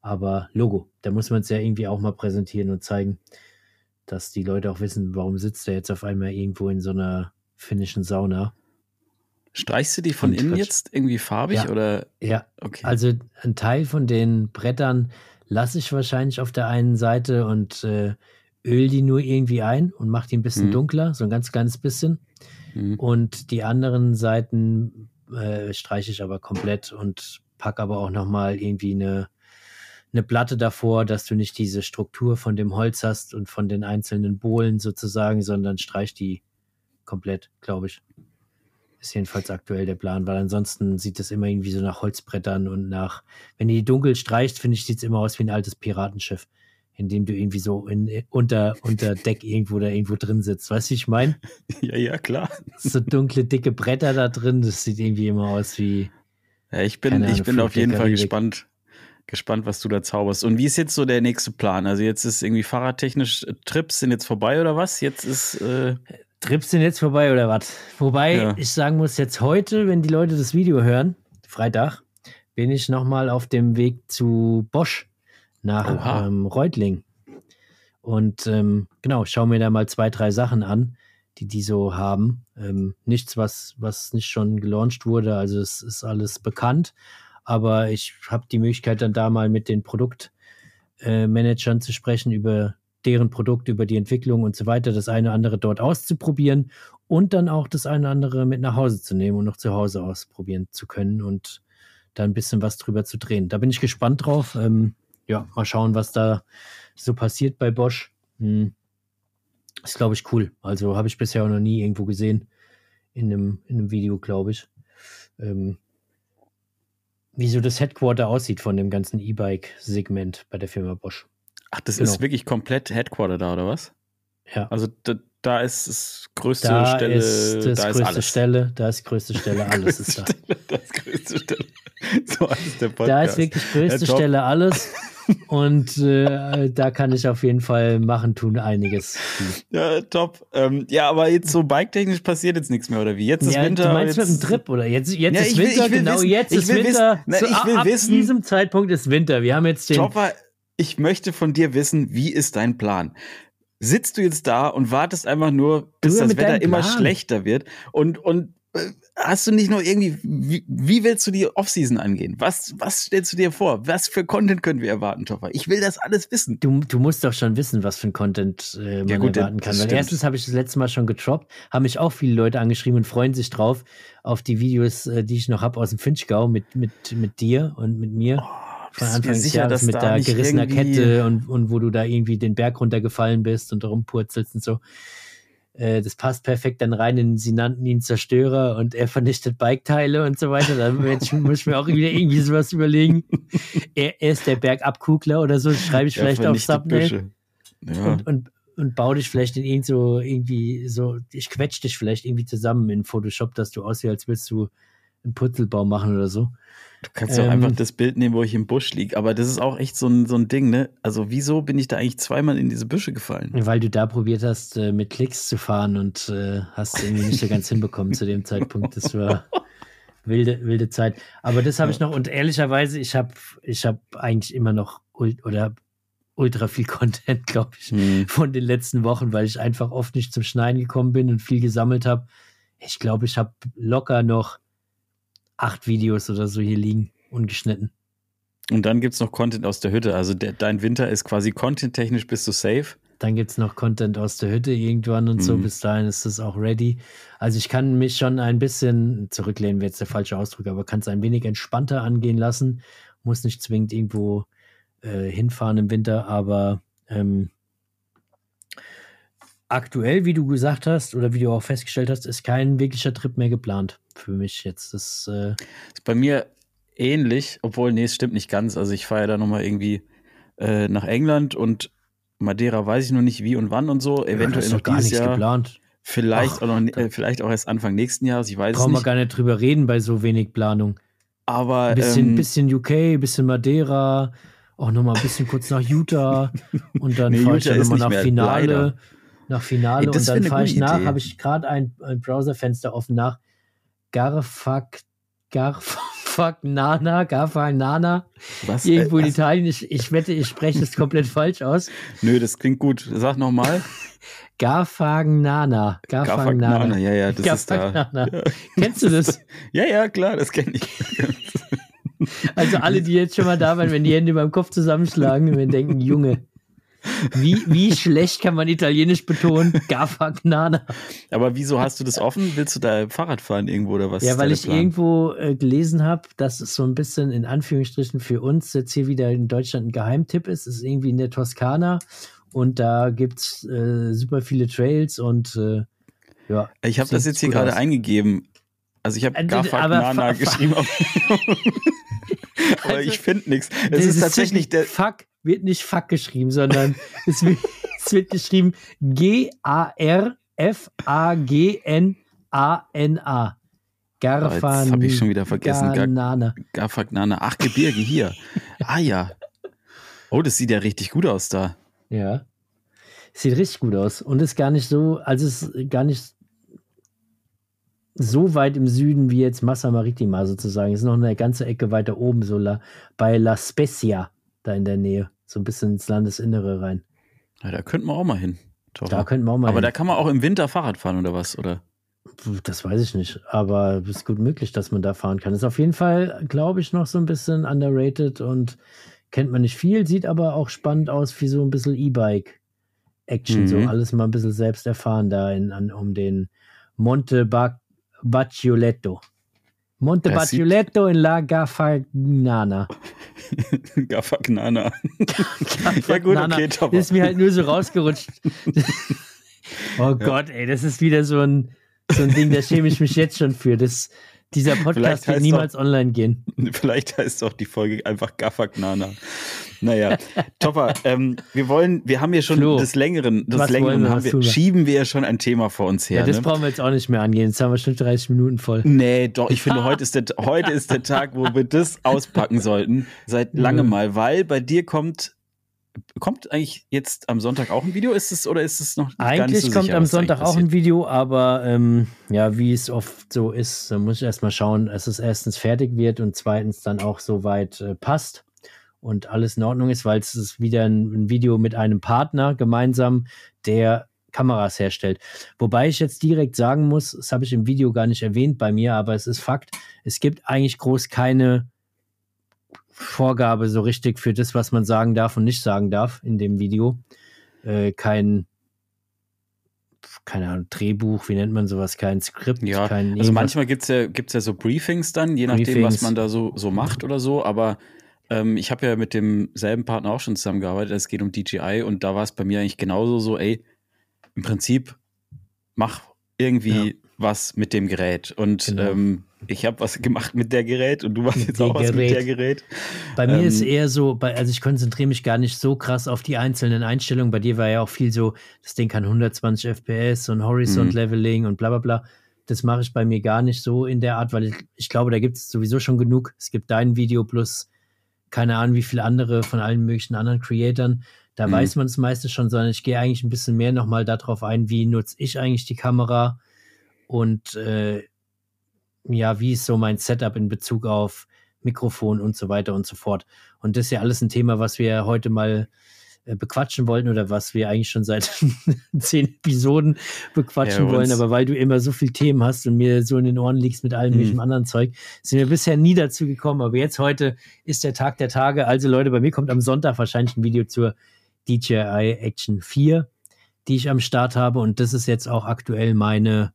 Aber Logo, da muss man es ja irgendwie auch mal präsentieren und zeigen, dass die Leute auch wissen, warum sitzt er jetzt auf einmal irgendwo in so einer finnischen Sauna. Streichst du die von und innen jetzt irgendwie farbig ja, oder? Ja, okay. Also ein Teil von den Brettern lasse ich wahrscheinlich auf der einen Seite und äh, öl die nur irgendwie ein und mache die ein bisschen mhm. dunkler, so ein ganz kleines bisschen. Mhm. Und die anderen Seiten äh, streiche ich aber komplett und packe aber auch nochmal irgendwie eine eine Platte davor, dass du nicht diese Struktur von dem Holz hast und von den einzelnen Bohlen sozusagen, sondern streich die komplett, glaube ich. Ist jedenfalls aktuell der Plan, weil ansonsten sieht es immer irgendwie so nach Holzbrettern und nach, wenn die dunkel streicht, finde ich, sieht es immer aus wie ein altes Piratenschiff, in dem du irgendwie so in, unter, unter Deck irgendwo da irgendwo drin sitzt. Weißt du, wie ich meine? Ja, ja, klar. So dunkle, dicke Bretter da drin, das sieht irgendwie immer aus wie. Ja, ich bin, ich bin auf jeden Fall gespannt, gespannt, was du da zauberst. Und wie ist jetzt so der nächste Plan? Also jetzt ist irgendwie fahrradtechnisch äh, Trips sind jetzt vorbei oder was? Jetzt ist äh Trips sind jetzt vorbei oder was? Wobei ja. ich sagen muss, jetzt heute, wenn die Leute das Video hören, Freitag, bin ich nochmal auf dem Weg zu Bosch nach ähm, Reutling. Und ähm, genau, schau mir da mal zwei, drei Sachen an, die die so haben. Ähm, nichts, was, was nicht schon gelauncht wurde, also es ist alles bekannt aber ich habe die Möglichkeit dann da mal mit den Produktmanagern äh, zu sprechen über deren Produkt, über die Entwicklung und so weiter, das eine oder andere dort auszuprobieren und dann auch das eine oder andere mit nach Hause zu nehmen und noch zu Hause ausprobieren zu können und da ein bisschen was drüber zu drehen. Da bin ich gespannt drauf. Ähm, ja, mal schauen, was da so passiert bei Bosch. Hm. Ist, glaube ich, cool. Also habe ich bisher auch noch nie irgendwo gesehen in einem, in einem Video, glaube ich. Ähm, wie so das Headquarter aussieht von dem ganzen E-Bike-Segment bei der Firma Bosch. Ach, das genau. ist wirklich komplett Headquarter da, oder was? Ja. Also da, da ist das größte da Stelle. Ist das da größte ist alles. Stelle, da ist größte Stelle, alles ist da. das größte Stelle. So heißt der Podcast. Da ist wirklich größte Stelle alles. Und äh, da kann ich auf jeden Fall machen, tun einiges. Ja, top. Ähm, ja, aber jetzt so bike-technisch passiert jetzt nichts mehr, oder wie? Jetzt ist ja, Winter. Du meinst jetzt, mit dem Trip, oder? Jetzt, jetzt ja, ist will, Winter, genau wissen, jetzt ist Winter. Wissen, so, ich will ab wissen, diesem Zeitpunkt ist Winter. Wir haben jetzt den. Topper, ich möchte von dir wissen, wie ist dein Plan? Sitzt du jetzt da und wartest einfach nur, bis das Wetter immer schlechter wird und, und äh, hast du nicht noch irgendwie, wie, wie willst du die Offseason angehen? Was, was stellst du dir vor? Was für Content können wir erwarten, Toffer? Ich will das alles wissen. Du, du musst doch schon wissen, was für ein Content äh, man ja, gut, erwarten kann. Weil erstens habe ich das letzte Mal schon getroppt, haben mich auch viele Leute angeschrieben und freuen sich drauf auf die Videos, äh, die ich noch habe aus dem Finchgau mit, mit, mit dir und mit mir. Oh von Anfang des sicher, Jahres mit da der gerissener Kette und, und wo du da irgendwie den Berg runtergefallen bist und rumpurzelst und so. Äh, das passt perfekt dann rein in, sie nannten ihn Zerstörer und er vernichtet Biketeile und so weiter. Da muss ich mir auch wieder irgendwie sowas überlegen. Er, er ist der Bergabkugler oder so, schreibe ich vielleicht auf Submail. Ja. Und, und, und bau dich vielleicht in irgend so irgendwie so, ich quetsch dich vielleicht irgendwie zusammen in Photoshop, dass du aussiehst, als willst du einen Putzelbaum machen oder so. Du kannst doch ähm, einfach das Bild nehmen, wo ich im Busch liege. Aber das ist auch echt so ein, so ein Ding, ne? Also, wieso bin ich da eigentlich zweimal in diese Büsche gefallen? Weil du da probiert hast, äh, mit Klicks zu fahren und äh, hast irgendwie nicht so ganz hinbekommen zu dem Zeitpunkt. Das war wilde, wilde Zeit. Aber das habe ich noch und ehrlicherweise, ich habe ich hab eigentlich immer noch oder ultra viel Content, glaube ich, hm. von den letzten Wochen, weil ich einfach oft nicht zum Schneiden gekommen bin und viel gesammelt habe. Ich glaube, ich habe locker noch acht Videos oder so hier liegen, ungeschnitten. Und dann gibt es noch Content aus der Hütte. Also der, dein Winter ist quasi content-technisch bist du safe. Dann gibt es noch Content aus der Hütte irgendwann und so. Mhm. Bis dahin ist das auch ready. Also ich kann mich schon ein bisschen, zurücklehnen wäre jetzt der falsche Ausdruck, aber kann es ein wenig entspannter angehen lassen. Muss nicht zwingend irgendwo äh, hinfahren im Winter, aber ähm, aktuell, wie du gesagt hast oder wie du auch festgestellt hast, ist kein wirklicher Trip mehr geplant für mich jetzt. Das, äh, Ist bei mir ähnlich, obwohl, nee, es stimmt nicht ganz. Also ich fahre ja da nochmal irgendwie äh, nach England und Madeira weiß ich noch nicht wie und wann und so. Eventuell das ist noch dieses nichts Jahr. geplant. Vielleicht Ach, auch noch, äh, vielleicht auch erst Anfang nächsten Jahres, ich weiß es Brauchen wir nicht. gar nicht drüber reden bei so wenig Planung. Aber Ein bisschen, ähm, bisschen UK, bisschen Madeira, auch nochmal ein bisschen kurz nach Utah und dann Nee, fahre ich dann nochmal nicht nach mehr, Finale. leider. Nach Finale das und dann fahre ich nach, habe ich gerade ein, ein Browserfenster offen nach Garfak, Garfak Nana, Garfak Nana, was, irgendwo äh, in was? Italien. Ich, ich wette, ich spreche es komplett falsch aus. Nö, das klingt gut. Sag nochmal. Garfagen Nana. Garfagen Gafagnana, Nana. ja, ja, das ist da. Garfagnana. Ja. Kennst du das? Ja, ja, klar, das kenne ich. Also alle, die jetzt schon mal da waren, wenn die Hände beim Kopf zusammenschlagen und denken, Junge, wie, wie schlecht kann man Italienisch betonen? Garfagnana. Aber wieso hast du das offen? Willst du da Fahrrad fahren irgendwo oder was? Ja, weil ich Plan? irgendwo äh, gelesen habe, dass es so ein bisschen in Anführungsstrichen für uns jetzt hier wieder in Deutschland ein Geheimtipp ist. Es ist irgendwie in der Toskana und da gibt es äh, super viele Trails und äh, ja. Ich habe das jetzt hier gerade eingegeben. Also ich habe Äh, Gafagnana geschrieben. aber Also, ich finde nichts. Es ist tatsächlich der. Fuck wird nicht Fuck geschrieben, sondern es, wird, es wird geschrieben G-A-R-F-A-G-N-A-N-A. Garfan. jetzt hab ich schon wieder vergessen. Gar- Ganana. Gafagnana. Ach, Gebirge hier. Ah ja. Oh, das sieht ja richtig gut aus da. Ja. Sieht richtig gut aus. Und ist gar nicht so, also es ist gar nicht so weit im Süden wie jetzt Massa Maritima sozusagen. Es ist noch eine ganze Ecke weiter oben, so la, bei La Spezia, da in der Nähe. So ein bisschen ins Landesinnere rein. Ja, da könnten wir auch mal hin. Torra. Da könnten wir auch mal. Aber hin. da kann man auch im Winter Fahrrad fahren oder was? Oder? Das weiß ich nicht, aber es ist gut möglich, dass man da fahren kann. Ist auf jeden Fall, glaube ich, noch so ein bisschen underrated und kennt man nicht viel, sieht aber auch spannend aus wie so ein bisschen E-Bike-Action. Mhm. So alles mal ein bisschen selbst erfahren da in, an, um den Monte ba Baccioletto. Monte Das Baccioletto in La Gafagnana. Gafagnana. ja gut, okay, Torra. Ist mir halt nur so rausgerutscht. oh Gott, ey, das ist wieder so ein, so ein Ding, da schäme ich mich jetzt schon für. Das, dieser Podcast wird niemals online gehen. Vielleicht heißt auch die Folge einfach Gafagnana. Naja, Topper, ähm, wir wollen, wir haben ja schon Flo, des Längeren, des Längeren wir, wir, schieben wir ja schon ein Thema vor uns her. Ja, das ne? brauchen wir jetzt auch nicht mehr angehen. Jetzt haben wir schon 30 Minuten voll. Nee, doch, ich finde, heute ist, der, heute ist der Tag, wo wir das auspacken sollten. Seit langem Ja. mal, weil bei dir kommt, kommt eigentlich jetzt am Sonntag auch ein Video? Ist es oder ist es noch gar nicht Eigentlich so kommt sicher, am eigentlich Sonntag auch ein Video, aber ähm, ja, wie es oft so ist, muss ich erstmal schauen, dass es erstens fertig wird und zweitens dann auch soweit äh, passt und alles in Ordnung ist, weil es ist wieder ein, ein Video mit einem Partner gemeinsam, der Kameras herstellt. Wobei ich jetzt direkt sagen muss, das habe ich im Video gar nicht erwähnt bei mir, aber es ist Fakt, es gibt eigentlich groß keine Vorgabe so richtig für das, was man sagen darf und nicht sagen darf in dem Video. Äh, kein, keine Ahnung, Drehbuch, wie nennt man sowas, kein Skript, Ja, kein also irgendwas. manchmal gibt's ja, gibt's ja so Briefings dann, je nachdem, Briefings. was man da so, so macht oder so. Aber ähm, ich habe ja mit demselben Partner auch schon zusammengearbeitet. Es geht um DJI und da war es bei mir eigentlich genauso so, ey, im Prinzip mach irgendwie Ja. was mit dem Gerät. Und Genau. ähm, ich habe was gemacht mit der Gerät und du machst Mit jetzt auch was mit der Gerät. Bei mir Ähm, ist eher so, bei, also ich konzentriere mich gar nicht so krass auf die einzelnen Einstellungen. Bei dir war ja auch viel so, das Ding kann 120 FPS und Horizont Mhm. Leveling und bla bla bla. Das mache ich bei mir gar nicht so in der Art, weil ich, ich glaube, da gibt es sowieso schon genug. Es gibt dein Video plus keine Ahnung, wie viele andere von allen möglichen anderen Creatoren. Da Mhm. weiß man es meistens schon, sondern ich gehe eigentlich ein bisschen mehr nochmal darauf ein, wie nutze ich eigentlich die Kamera und äh, ja, wie ist so mein Setup in Bezug auf Mikrofon und so weiter und so fort. Und das ist ja alles ein Thema, was wir heute mal äh, bequatschen wollten oder was wir eigentlich schon seit zehn Episoden bequatschen Ja, wollen, aber weil du immer so viel Themen hast und mir so in den Ohren liegst mit allem Mhm. möglichen anderen Zeug, sind wir bisher nie dazu gekommen. Aber jetzt heute ist der Tag der Tage. Also Leute, bei mir kommt am Sonntag wahrscheinlich ein Video zur DJI Action 4, die ich am Start habe und das ist jetzt auch aktuell meine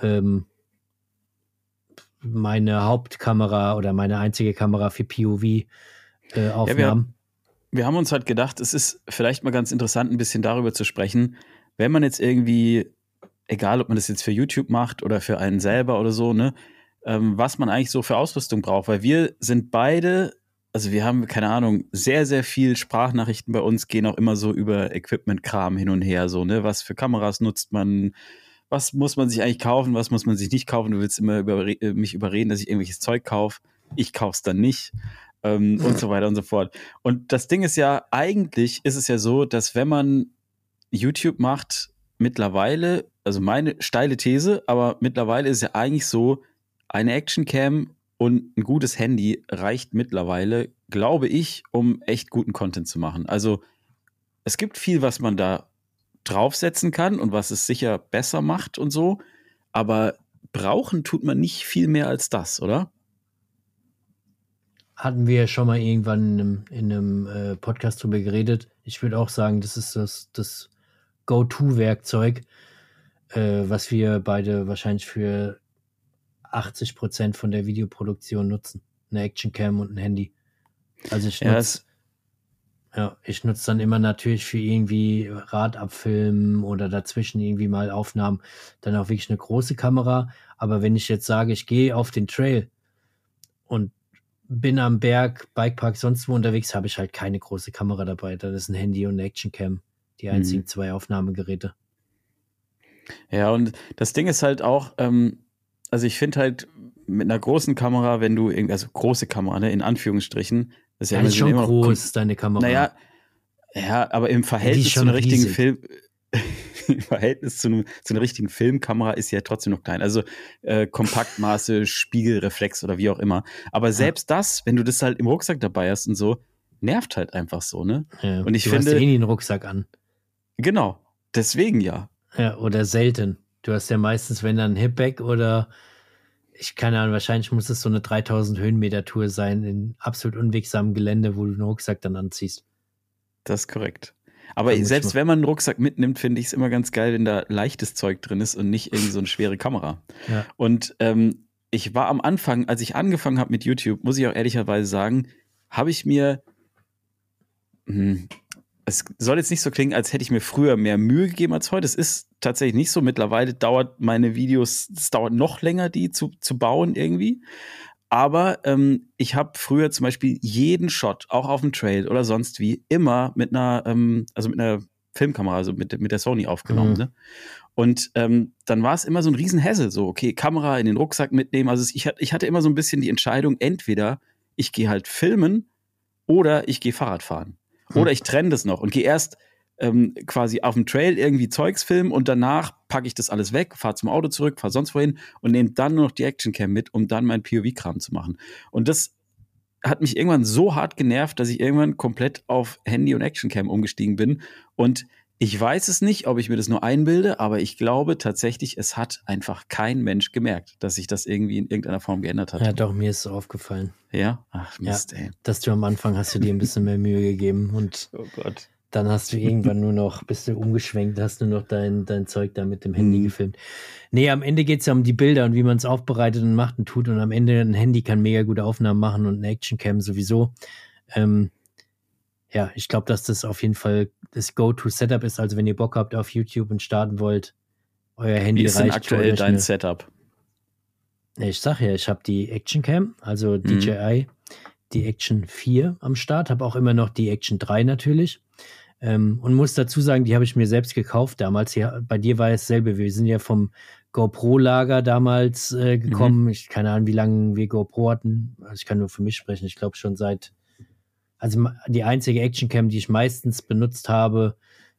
ähm, meine Hauptkamera oder meine einzige Kamera für POV äh, Aufnahmen. wir haben uns halt gedacht, es ist vielleicht mal ganz interessant, ein bisschen darüber zu sprechen, wenn man jetzt irgendwie, egal ob man das jetzt für YouTube macht oder für einen selber oder so, ne, ähm, was man eigentlich so für Ausrüstung braucht, weil wir sind beide, also wir haben, keine Ahnung, sehr, sehr viel Sprachnachrichten bei uns gehen auch immer so über Equipment-Kram hin und her, so, ne, was für Kameras nutzt man, was muss man sich eigentlich kaufen, was muss man sich nicht kaufen, du willst immer über, mich überreden, dass ich irgendwelches Zeug kaufe, ich kauf's dann nicht ähm, und so weiter und so fort. Und das Ding ist ja, eigentlich ist es ja so, dass wenn man YouTube macht, mittlerweile, also meine steile These, aber mittlerweile ist es ja eigentlich so, eine Actioncam und ein gutes Handy reicht mittlerweile, glaube ich, um echt guten Content zu machen. Also es gibt viel, was man da draufsetzen kann und was es sicher besser macht und so, aber brauchen tut man nicht viel mehr als das, oder? Hatten wir schon mal irgendwann in einem, in einem äh, Podcast drüber geredet. Ich würde auch sagen, das ist das, das Go-To-Werkzeug, äh, was wir beide wahrscheinlich für 80 Prozent von der Videoproduktion nutzen. Eine Actioncam und ein Handy. Also ich Ja, nutze Ja, ich nutze dann immer natürlich für irgendwie Radabfilmen oder dazwischen irgendwie mal Aufnahmen dann auch wirklich eine große Kamera. Aber wenn ich jetzt sage, ich gehe auf den Trail und bin am Berg, Bikepark, sonst wo unterwegs, habe ich halt keine große Kamera dabei. Dann ist ein Handy und eine Actioncam die einzigen zwei Aufnahmegeräte. Ja, und das Ding ist halt auch, ähm, also ich finde halt mit einer großen Kamera, wenn du also große Kamera, ne, in Anführungsstrichen, das ist ja Ja, ist immer schon groß, deine Kamera. Naja, ja, aber im Verhältnis zu einer richtigen riesig. Film, im Verhältnis zu, einem, zu einer richtigen Filmkamera ist sie ja trotzdem noch klein. Also äh, Kompaktmaße, Spiegelreflex oder wie auch immer. Aber selbst das, wenn du das halt im Rucksack dabei hast und so, nervt halt einfach so, ne? Ja, und ich du finde- hast ja eh nie einen Rucksack an. Genau. Deswegen ja. Ja, oder selten. Du hast ja meistens, wenn dann ein Hipback oder ich keine Ahnung, wahrscheinlich muss es so eine 3000 Höhenmeter Tour sein in absolut unwegsamem Gelände, wo du einen Rucksack dann anziehst. Das ist korrekt. Aber Vermutlich selbst wenn man einen Rucksack mitnimmt, finde ich es immer ganz geil, wenn da leichtes Zeug drin ist und nicht irgendwie so eine schwere Kamera. Ja. Und ähm, ich war am Anfang, als ich angefangen habe mit YouTube, muss ich auch ehrlicherweise sagen, habe ich mir, hm, es soll jetzt nicht so klingen, als hätte ich mir früher mehr Mühe gegeben als heute. Es ist tatsächlich nicht so. Mittlerweile dauert meine Videos, es dauert noch länger, die zu, zu bauen irgendwie. Aber ähm, ich habe früher zum Beispiel jeden Shot, auch auf dem Trail oder sonst wie, immer mit einer, ähm, also mit einer Filmkamera, also mit, mit der Sony aufgenommen. Mhm. Ne? Und ähm, dann war es immer so ein Riesenhässel, so, okay, Kamera in den Rucksack mitnehmen. Also ich, ich hatte immer so ein bisschen die Entscheidung, entweder ich gehe halt filmen oder ich gehe Fahrrad fahren. Hm. Oder ich trenne das noch und gehe erst ähm, quasi auf dem Trail irgendwie Zeugs filmen und danach packe ich das alles weg, fahre zum Auto zurück, fahre sonst wohin und nehme dann nur noch die Actioncam mit, um dann mein POV-Kram zu machen. Und das hat mich irgendwann so hart genervt, dass ich irgendwann komplett auf Handy und Actioncam umgestiegen bin. Und ich weiß es nicht, ob ich mir das nur einbilde, aber ich glaube tatsächlich, es hat einfach kein Mensch gemerkt, dass sich das irgendwie in irgendeiner Form geändert hat. ja, doch, mir ist so aufgefallen, Ja? Ach, Mist, ey. dass du am Anfang hast du dir ein bisschen mehr Mühe gegeben und Oh Gott. dann hast du irgendwann nur noch, bist du umgeschwenkt, hast nur noch dein, dein Zeug da mit dem Handy Mhm. gefilmt. Nee, am Ende geht es ja um die Bilder und wie man es aufbereitet und macht und tut. Und am Ende ein Handy kann mega gute Aufnahmen machen und eine Actioncam sowieso. Ähm, ja, ich glaube, dass das auf jeden Fall das Go-To-Setup ist. Also wenn ihr Bock habt auf YouTube und starten wollt, euer Handy Wie ist denn aktuell dein eine- Setup? Ich sag ja, ich habe die Actioncam, also Mhm. DJI, die Action 4 am Start, habe auch immer noch die Action 3 natürlich. Ähm, und muss dazu sagen, die habe ich mir selbst gekauft damals. Ja, bei dir war es dasselbe. Wir sind ja vom GoPro-Lager damals äh, gekommen. Ich keine Ahnung, wie lange wir GoPro hatten. Also ich kann nur für mich sprechen. Ich glaube schon seit, also die einzige Actioncam, die ich meistens benutzt habe,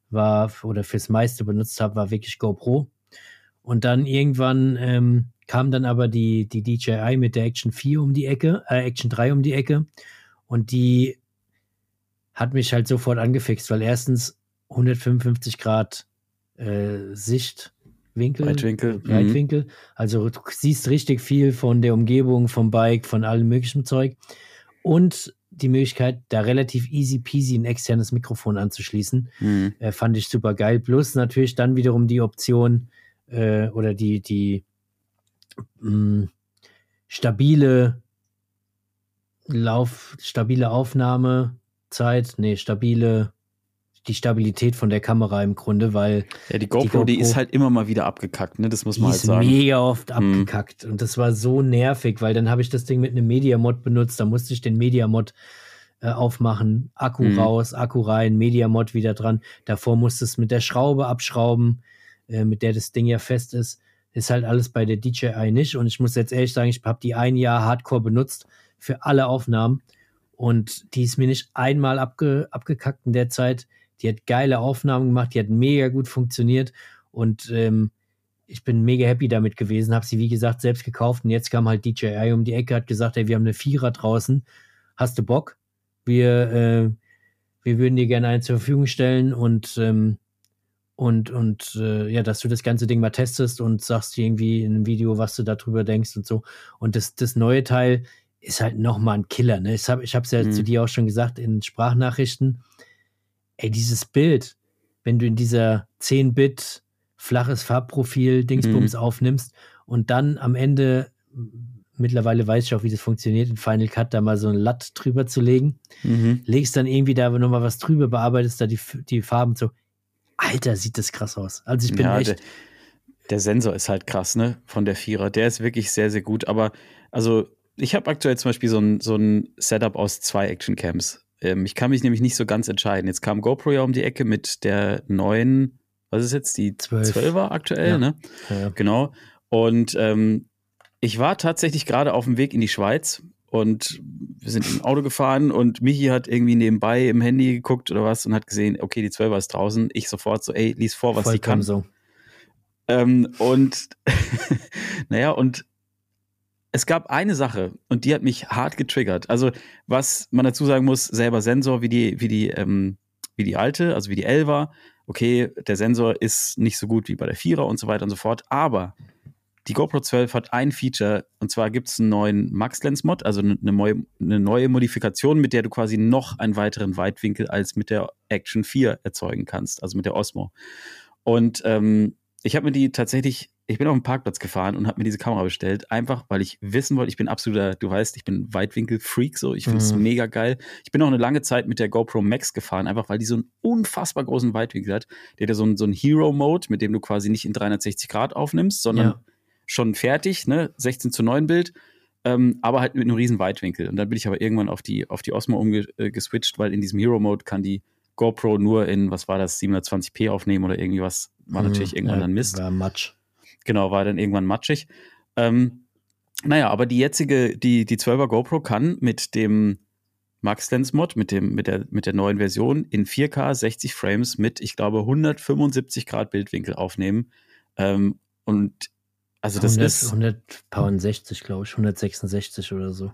war oder fürs meiste benutzt habe, war wirklich GoPro. Und dann irgendwann ähm, kam dann aber die, die DJI mit der Action 4 um die Ecke, äh, Action 3 um die Ecke. Und die hat mich halt sofort angefixt, weil erstens 155 Grad äh, Sichtwinkel, Weitwinkel. Weitwinkel. Also du siehst richtig viel von der Umgebung, vom Bike, von allem möglichen Zeug. Und die Möglichkeit, da relativ easy peasy ein externes Mikrofon anzuschließen, Mhm. äh, fand ich super geil. Plus natürlich dann wiederum die Option äh, oder die, die mh, stabile Lauf, stabile Aufnahmezeit, nee, stabile, die Stabilität von der Kamera im Grunde, weil Ja, die GoPro, die, GoPro ist halt immer mal wieder abgekackt, ne? Das muss die man halt ist sagen. mega oft Mhm. abgekackt. Und das war so nervig, weil dann habe ich das Ding mit einem Media-Mod benutzt, da musste ich den Media-Mod äh, aufmachen, Akku Mhm. raus, Akku rein, Media-Mod wieder dran. Davor musste es mit der Schraube abschrauben, äh, mit der das Ding ja fest ist. Ist halt alles bei der DJI nicht. Und ich muss jetzt ehrlich sagen, ich habe die ein Jahr Hardcore benutzt für alle Aufnahmen. Und die ist mir nicht einmal abge, abgekackt in der Zeit. Die hat geile Aufnahmen gemacht, die hat mega gut funktioniert. Und ähm, ich bin mega happy damit gewesen, habe sie wie gesagt selbst gekauft und jetzt kam halt DJI um die Ecke, hat gesagt, hey, wir haben eine Vierer draußen, hast du Bock? Wir, äh, wir würden dir gerne eine zur Verfügung stellen und ähm, und und äh, ja, dass du das ganze Ding mal testest und sagst irgendwie in einem Video, was du darüber denkst und so. Und das das neue Teil ist halt noch mal ein Killer. Ne? Ich habe ich es ja Mhm. zu dir auch schon gesagt in Sprachnachrichten. Ey, dieses Bild, wenn du in dieser 10-Bit flaches Farbprofil Dingsbums aufnimmst und dann am Ende, mittlerweile weiß ich auch, wie das funktioniert, in Final Cut da mal so ein Latt drüber zu legen, Mhm. legst dann irgendwie da nochmal was drüber, bearbeitest da die, die Farben so. Alter, sieht das krass aus. Also ich bin ja, echt, der, der Sensor ist halt krass, ne? Von der Vierer. Der ist wirklich sehr, sehr gut. Aber also, ich habe aktuell zum Beispiel so ein, so ein Setup aus zwei Action-Cams. Ähm, ich kann mich nämlich nicht so ganz entscheiden. Jetzt kam GoPro ja um die Ecke mit der neuen, was ist jetzt, die Zwölf. 12er aktuell, Ja. ne? äh, Genau. Und ähm, ich war tatsächlich gerade auf dem Weg in die Schweiz und wir sind im Auto gefahren und Michi hat irgendwie nebenbei im Handy geguckt oder was und hat gesehen, okay, die 12er ist draußen. Ich sofort so, ey, lies vor, was die vollkommen kann. so. Ähm, und naja, und es gab eine Sache und die hat mich hart getriggert. Also, was man dazu sagen muss, selber Sensor wie die, wie die, ähm, wie die alte, also wie die 11er. Okay, der Sensor ist nicht so gut wie bei der 4er und so weiter und so fort, aber die GoPro 12 hat ein Feature und zwar gibt es einen neuen Max Lens Mod, also eine neue, eine neue Modifikation, mit der du quasi noch einen weiteren Weitwinkel als mit der Action 4 erzeugen kannst, also mit der Osmo. Und ähm, ich habe mir die tatsächlich, ich bin auf den Parkplatz gefahren und habe mir diese Kamera bestellt, einfach weil ich wissen wollte, ich bin absoluter, du weißt, ich bin Weitwinkel-Freak, so, ich finde es Mhm. mega geil. Ich bin auch eine lange Zeit mit der GoPro Max gefahren, einfach weil die so einen unfassbar großen Weitwinkel hat. Der hat ja so einen, so einen Hero-Mode, mit dem du quasi nicht in 360 Grad aufnimmst, sondern Ja. schon fertig, ne, 16 zu 9 Bild, ähm, aber halt mit einem riesen Weitwinkel. Und dann bin ich aber irgendwann auf die, auf die Osmo umgeswitcht, weil in diesem Hero-Mode kann die GoPro nur in, was war das, 720p aufnehmen oder irgendwie was, war natürlich Mhm, irgendwann ja, dann Mist. War Matsch. Genau, war dann irgendwann matschig. Ähm, naja, aber die jetzige, die, die 12er GoPro kann mit dem Max Lens Mod, mit, dem, mit, der, mit der neuen Version in 4K 60 Frames mit, ich glaube, 175 Grad Bildwinkel aufnehmen. Ähm, und also das 100, ist 160, glaube ich, 166 oder so.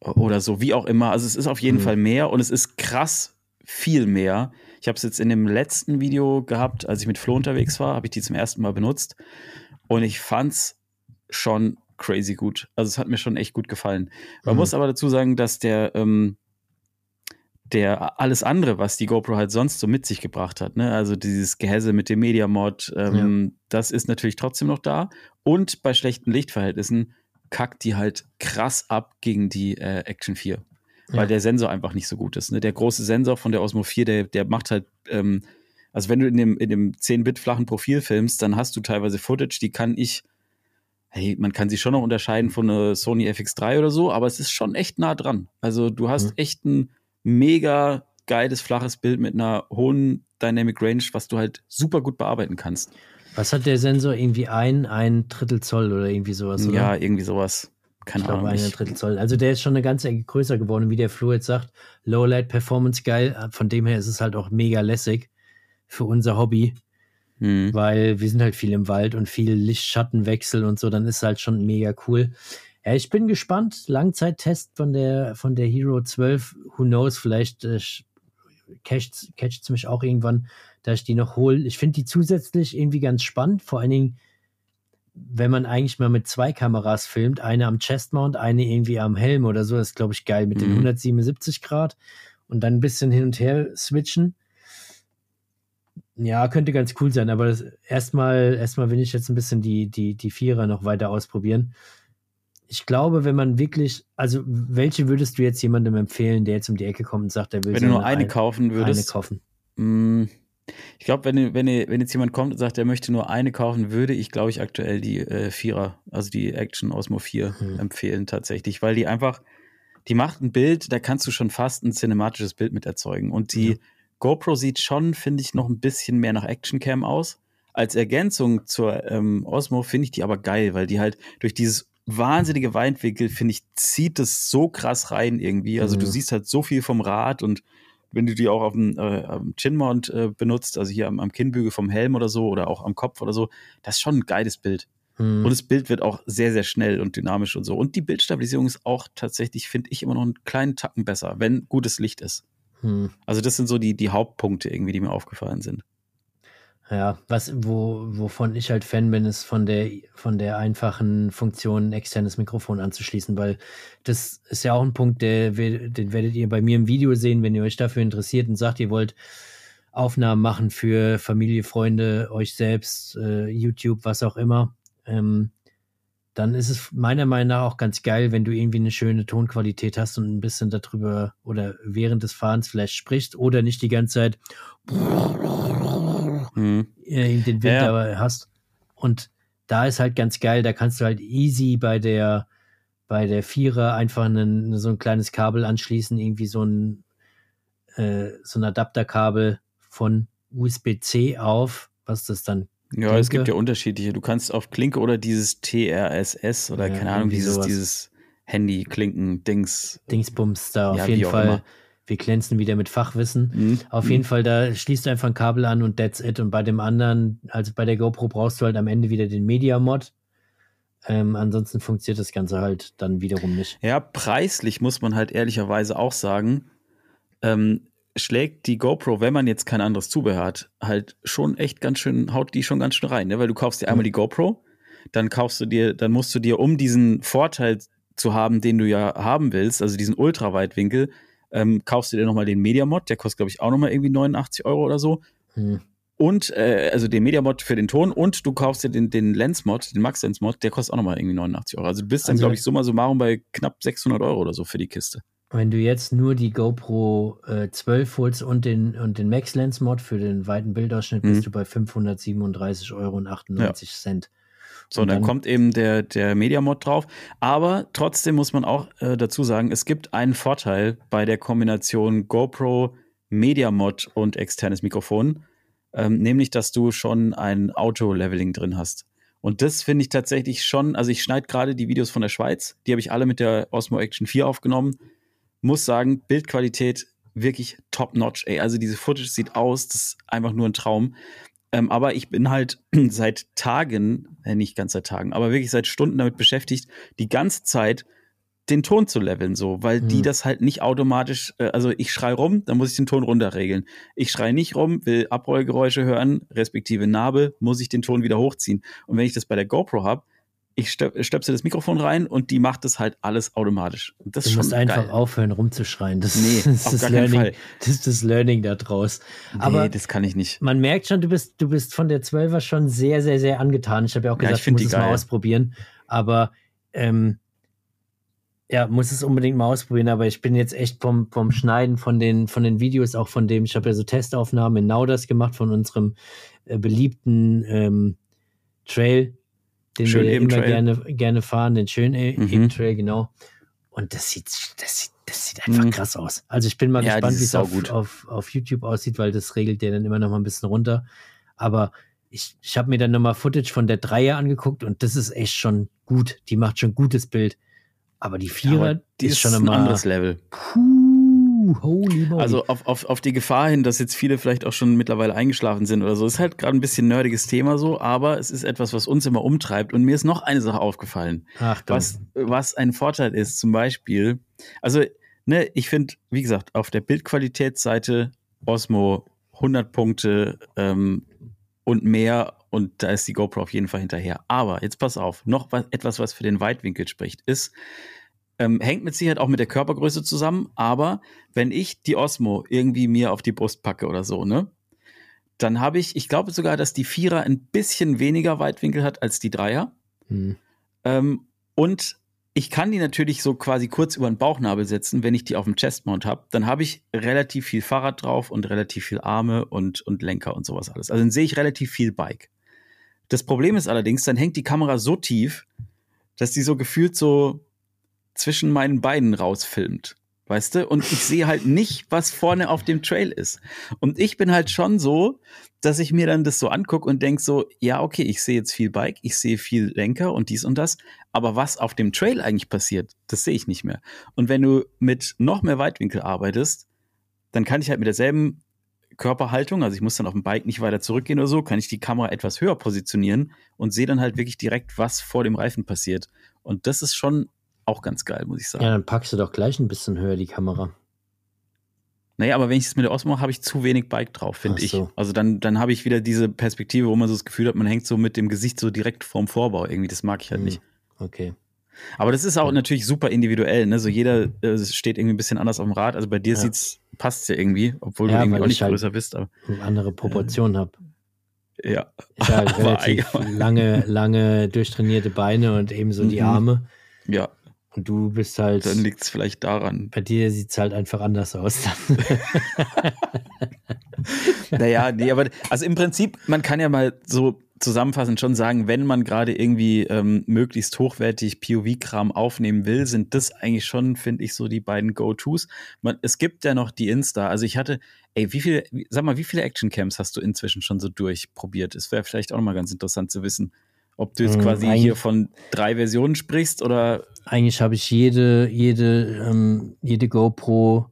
oder so, wie auch immer. Also es ist auf jeden Mhm. Fall mehr und es ist krass viel mehr. Ich habe es jetzt in dem letzten Video gehabt, als ich mit Flo unterwegs war, habe ich die zum ersten Mal benutzt und ich fand's schon crazy gut. Also es hat mir schon echt gut gefallen. Man Mhm. muss aber dazu sagen, dass der ähm, der alles andere, was die GoPro halt sonst so mit sich gebracht hat, ne? also dieses Gehäse mit dem Media Mod, ähm, das ist natürlich trotzdem noch da. Und bei schlechten Lichtverhältnissen kackt die halt krass ab gegen die äh, Action 4 weil Ja. der Sensor einfach nicht so gut ist. Ne? Der große Sensor von der Osmo 4, der, der macht halt, ähm, also wenn du in dem, in dem 10-Bit flachen Profil filmst, dann hast du teilweise Footage, die kann ich, hey, man kann sie schon noch unterscheiden von einer Sony FX3 oder so, aber es ist schon echt nah dran. Also du hast Mhm. echt ein mega geiles, flaches Bild mit einer hohen Dynamic Range, was du halt super gut bearbeiten kannst. Was hat der Sensor? Irgendwie ein, ein Drittel Zoll oder irgendwie sowas, oder? Ja, irgendwie sowas. Keine ich glaube, Ahnung. ein Ich, Drittel Zoll. Also der ist schon eine ganze Ecke größer geworden. Wie der Flo jetzt sagt, Lowlight Performance geil. Von dem her ist es halt auch mega lässig für unser Hobby, hm. weil wir sind halt viel im Wald und viel Licht-Schattenwechsel und so. Dann ist halt schon mega cool. Ja, ich bin gespannt. Langzeittest von der, von der Hero 12. Who knows? Vielleicht äh, catcht es mich auch irgendwann, dass ich die noch hole. Ich finde die zusätzlich irgendwie ganz spannend, vor allen Dingen, wenn man eigentlich mal mit zwei Kameras filmt, eine am Chestmount, eine irgendwie am Helm oder so, das ist, glaube ich, geil mit den Mhm. 177 Grad und dann ein bisschen hin und her switchen. Ja, könnte ganz cool sein, aber erstmal, erstmal will ich jetzt ein bisschen die, die, die Vierer noch weiter ausprobieren. Ich glaube, wenn man wirklich, also welche würdest du jetzt jemandem empfehlen, der jetzt um die Ecke kommt und sagt, er will Wenn du nur eine ein- kaufen eine würdest, kaufen? Mm, Ich glaube, wenn, wenn, wenn jetzt jemand kommt und sagt, er möchte nur eine kaufen, würde ich, glaube ich, aktuell die äh, Vierer, also die Action Osmo 4 Hm. empfehlen tatsächlich, weil die einfach, die macht ein Bild, da kannst du schon fast ein cinematisches Bild mit erzeugen. Und die Ja. GoPro sieht schon, finde ich, noch ein bisschen mehr nach Actioncam aus. Als Ergänzung zur ähm, Osmo finde ich die aber geil, weil die halt durch dieses wahnsinnige Weitwinkel, finde ich, zieht es so krass rein irgendwie. Also du Mhm. siehst halt so viel vom Rad und wenn du die auch auf dem, äh, am Chin-Mount äh, benutzt, also hier am, am Kinnbügel vom Helm oder so oder auch am Kopf oder so, das ist schon ein geiles Bild. Hm. Und das Bild wird auch sehr, sehr schnell und dynamisch und so. Und die Bildstabilisierung ist auch tatsächlich, finde ich, immer noch einen kleinen Tacken besser, wenn gutes Licht ist. Hm. Also das sind so die, die Hauptpunkte irgendwie, die mir aufgefallen sind. Ja, was, wo, wovon ich halt Fan bin, ist von der, von der einfachen Funktion, externes Mikrofon anzuschließen, weil das ist ja auch ein Punkt, der, den werdet ihr bei mir im Video sehen, wenn ihr euch dafür interessiert und sagt, ihr wollt Aufnahmen machen für Familie, Freunde, euch selbst, äh, YouTube, was auch immer. Ähm, dann ist es meiner Meinung nach auch ganz geil, wenn du irgendwie eine schöne Tonqualität hast und ein bisschen darüber oder während des Fahrens vielleicht sprichst oder nicht die ganze Zeit. Äh, den Wind Ja, hast. Und da ist halt ganz geil, da kannst du halt easy bei der bei der Vierer einfach einen, so ein kleines Kabel anschließen, irgendwie so ein äh, so ein Adapterkabel von USB-C auf, was das dann Ja, es Klinke. gibt ja unterschiedliche. Du kannst auf Klinke oder dieses TRSS oder Ja, keine Ahnung, irgendwie dieses, sowas. dieses Handy-Klinken-Dings. Dingsbums da Ja, auf jeden Fall. Wir glänzen wieder mit Fachwissen. Mhm. Auf jeden Fall, da schließt du einfach ein Kabel an und that's it. Und bei dem anderen, also bei der GoPro brauchst du halt am Ende wieder den Media-Mod. Ähm, ansonsten funktioniert das Ganze halt dann wiederum nicht. Ja, preislich muss man halt ehrlicherweise auch sagen, ähm, schlägt die GoPro, wenn man jetzt kein anderes Zubehör hat, halt schon echt ganz schön, haut die schon ganz schön rein, ne? Weil du kaufst dir einmal Mhm. die GoPro, dann kaufst du dir, dann musst du dir, um diesen Vorteil zu haben, den du ja haben willst, also diesen Ultraweitwinkel, ähm, kaufst du dir nochmal den Media-Mod, der kostet, glaube ich, auch nochmal irgendwie 89 Euro oder so. Hm. Und, äh, also den Media-Mod für den Ton und du kaufst dir den, den Lens-Mod, den Max-Lens-Mod, der kostet auch nochmal irgendwie 89 Euro. Also du bist dann, Also- glaube ich, summa summarum bei knapp 600 Euro oder so für die Kiste. Wenn du jetzt nur die GoPro äh, 12 holst und den, und den Max Lens Mod für den weiten Bildausschnitt, Mhm. bist du bei 537,98 Euro und 98 Cent. So, Und dann, dann- kommt eben der, der Media-Mod drauf. Aber trotzdem muss man auch äh, dazu sagen, es gibt einen Vorteil bei der Kombination GoPro, Media-Mod und externes Mikrofon, ähm, nämlich, dass du schon ein Auto-Leveling drin hast. Und das finde ich tatsächlich schon, also ich schneide gerade die Videos von der Schweiz, die habe ich alle mit der Osmo Action 4 aufgenommen. Muss sagen, Bildqualität wirklich top-notch, ey. Also diese Footage sieht aus, das ist einfach nur ein Traum. Ähm, aber ich bin halt seit Tagen, äh, nicht ganz seit Tagen, aber wirklich seit Stunden damit beschäftigt, die ganze Zeit den Ton zu leveln, so, weil die Hm. das halt nicht automatisch, äh, also ich schrei rum, dann muss ich den Ton runterregeln. Ich schrei nicht rum, will Abrollgeräusche hören, respektive Narbe, muss ich den Ton wieder hochziehen. Und wenn ich das bei der GoPro habe, ich stöp stöpsel das Mikrofon rein und die macht das halt alles automatisch. Du musst einfach geil. aufhören, rumzuschreien. Das, Nee, das, ist das Learning, das ist das Learning da draus. Aber nee, das kann ich nicht. man merkt schon, du bist, du bist von der 12er schon sehr, sehr, sehr angetan. Ich habe ja auch Ja, gesagt, ich du die musst es mal ausprobieren. Aber ähm, ja, muss es unbedingt mal ausprobieren. Aber ich bin jetzt echt vom, vom Schneiden von den, von den Videos, auch von dem, ich habe ja so Testaufnahmen in Nauders gemacht von unserem äh, beliebten ähm, Trail, den Schön wir eben immer gerne, gerne fahren, den schönen Mhm. eben Trail, genau. Und das sieht, das sieht, das sieht einfach Mhm. krass aus. Also ich bin mal Ja, gespannt, wie ist es auf, auf, auf YouTube aussieht, weil das regelt der dann immer noch mal ein bisschen runter. Aber ich, ich habe mir dann nochmal Footage von der Dreier angeguckt und das ist echt schon gut. Die macht schon gutes Bild. Aber die Ja, Vierer, aber die ist schon ein anderes Level. Puh, holy moly. Also auf, auf, auf die Gefahr hin, dass jetzt viele vielleicht auch schon mittlerweile eingeschlafen sind oder so. Ist halt gerade ein bisschen nerdiges Thema so, aber es ist etwas, was uns immer umtreibt. Und mir ist noch eine Sache aufgefallen, Achtung. was, was ein Vorteil ist. Zum Beispiel, also, ne, ich finde, wie gesagt, auf der Bildqualitätsseite Osmo 100 Punkte ähm, und mehr und da ist die GoPro auf jeden Fall hinterher. Aber jetzt pass auf, noch was, etwas, was für den Weitwinkel spricht, ist, ähm, hängt mit Sicherheit auch mit der Körpergröße zusammen, aber wenn ich die Osmo irgendwie mir auf die Brust packe oder so, ne, dann habe ich, ich glaube sogar, dass die Vierer ein bisschen weniger Weitwinkel hat als die Dreier. Hm. Ähm, und ich kann die natürlich so quasi kurz über den Bauchnabel setzen, wenn ich die auf dem Chestmount habe. Dann habe ich relativ viel Fahrrad drauf und relativ viel Arme und, und Lenker und sowas alles. Also dann sehe ich relativ viel Bike. Das Problem ist allerdings, dann hängt die Kamera so tief, dass die so gefühlt so zwischen meinen Beinen rausfilmt. Weißt du? Und ich sehe halt nicht, was vorne auf dem Trail ist. Und ich bin halt schon so, dass ich mir dann das so angucke und denke so, ja, okay, ich sehe jetzt viel Bike, ich sehe viel Lenker und dies und das, aber was auf dem Trail eigentlich passiert, das sehe ich nicht mehr. Und wenn du mit noch mehr Weitwinkel arbeitest, dann kann ich halt mit derselben Körperhaltung, also ich muss dann auf dem Bike nicht weiter zurückgehen oder so, kann ich die Kamera etwas höher positionieren und sehe dann halt wirklich direkt, was vor dem Reifen passiert. Und das ist schon auch ganz geil, muss ich sagen. Ja, dann packst du doch gleich ein bisschen höher die Kamera. Naja, aber wenn ich es mit der Osmo mache, habe ich zu wenig Bike drauf, finde so. ich. Also dann, dann habe ich wieder diese Perspektive, wo man so das Gefühl hat, man hängt so mit dem Gesicht so direkt vorm Vorbau. Irgendwie, das mag ich halt hm. nicht. Okay. Aber das ist auch ja. natürlich super individuell, ne? So jeder äh, steht irgendwie ein bisschen anders auf dem Rad. Also bei dir ja. sieht's, passt ja irgendwie, obwohl ja, du irgendwie auch nicht halt größer bist. Aber, andere Proportionen äh, habe. Ja. Ich habe relativ lange, lange durchtrainierte Beine und ebenso mhm. die Arme. Ja. Und du bist halt. Dann liegt es vielleicht daran. Bei dir sieht es halt einfach anders aus. naja, nee, aber also im Prinzip, man kann ja mal so zusammenfassend schon sagen, wenn man gerade irgendwie ähm, möglichst hochwertig POV-Kram aufnehmen will, sind das eigentlich schon, finde ich, so die beiden Go-Tos. Es gibt ja noch die Insta. Also ich hatte, ey, wie viele, sag mal, wie viele Action-Cams hast du inzwischen schon so durchprobiert? Es wäre vielleicht auch noch mal ganz interessant zu wissen. Ob du jetzt hm, quasi hier von drei Versionen sprichst oder. Eigentlich habe ich jede, jede, ähm, jede GoPro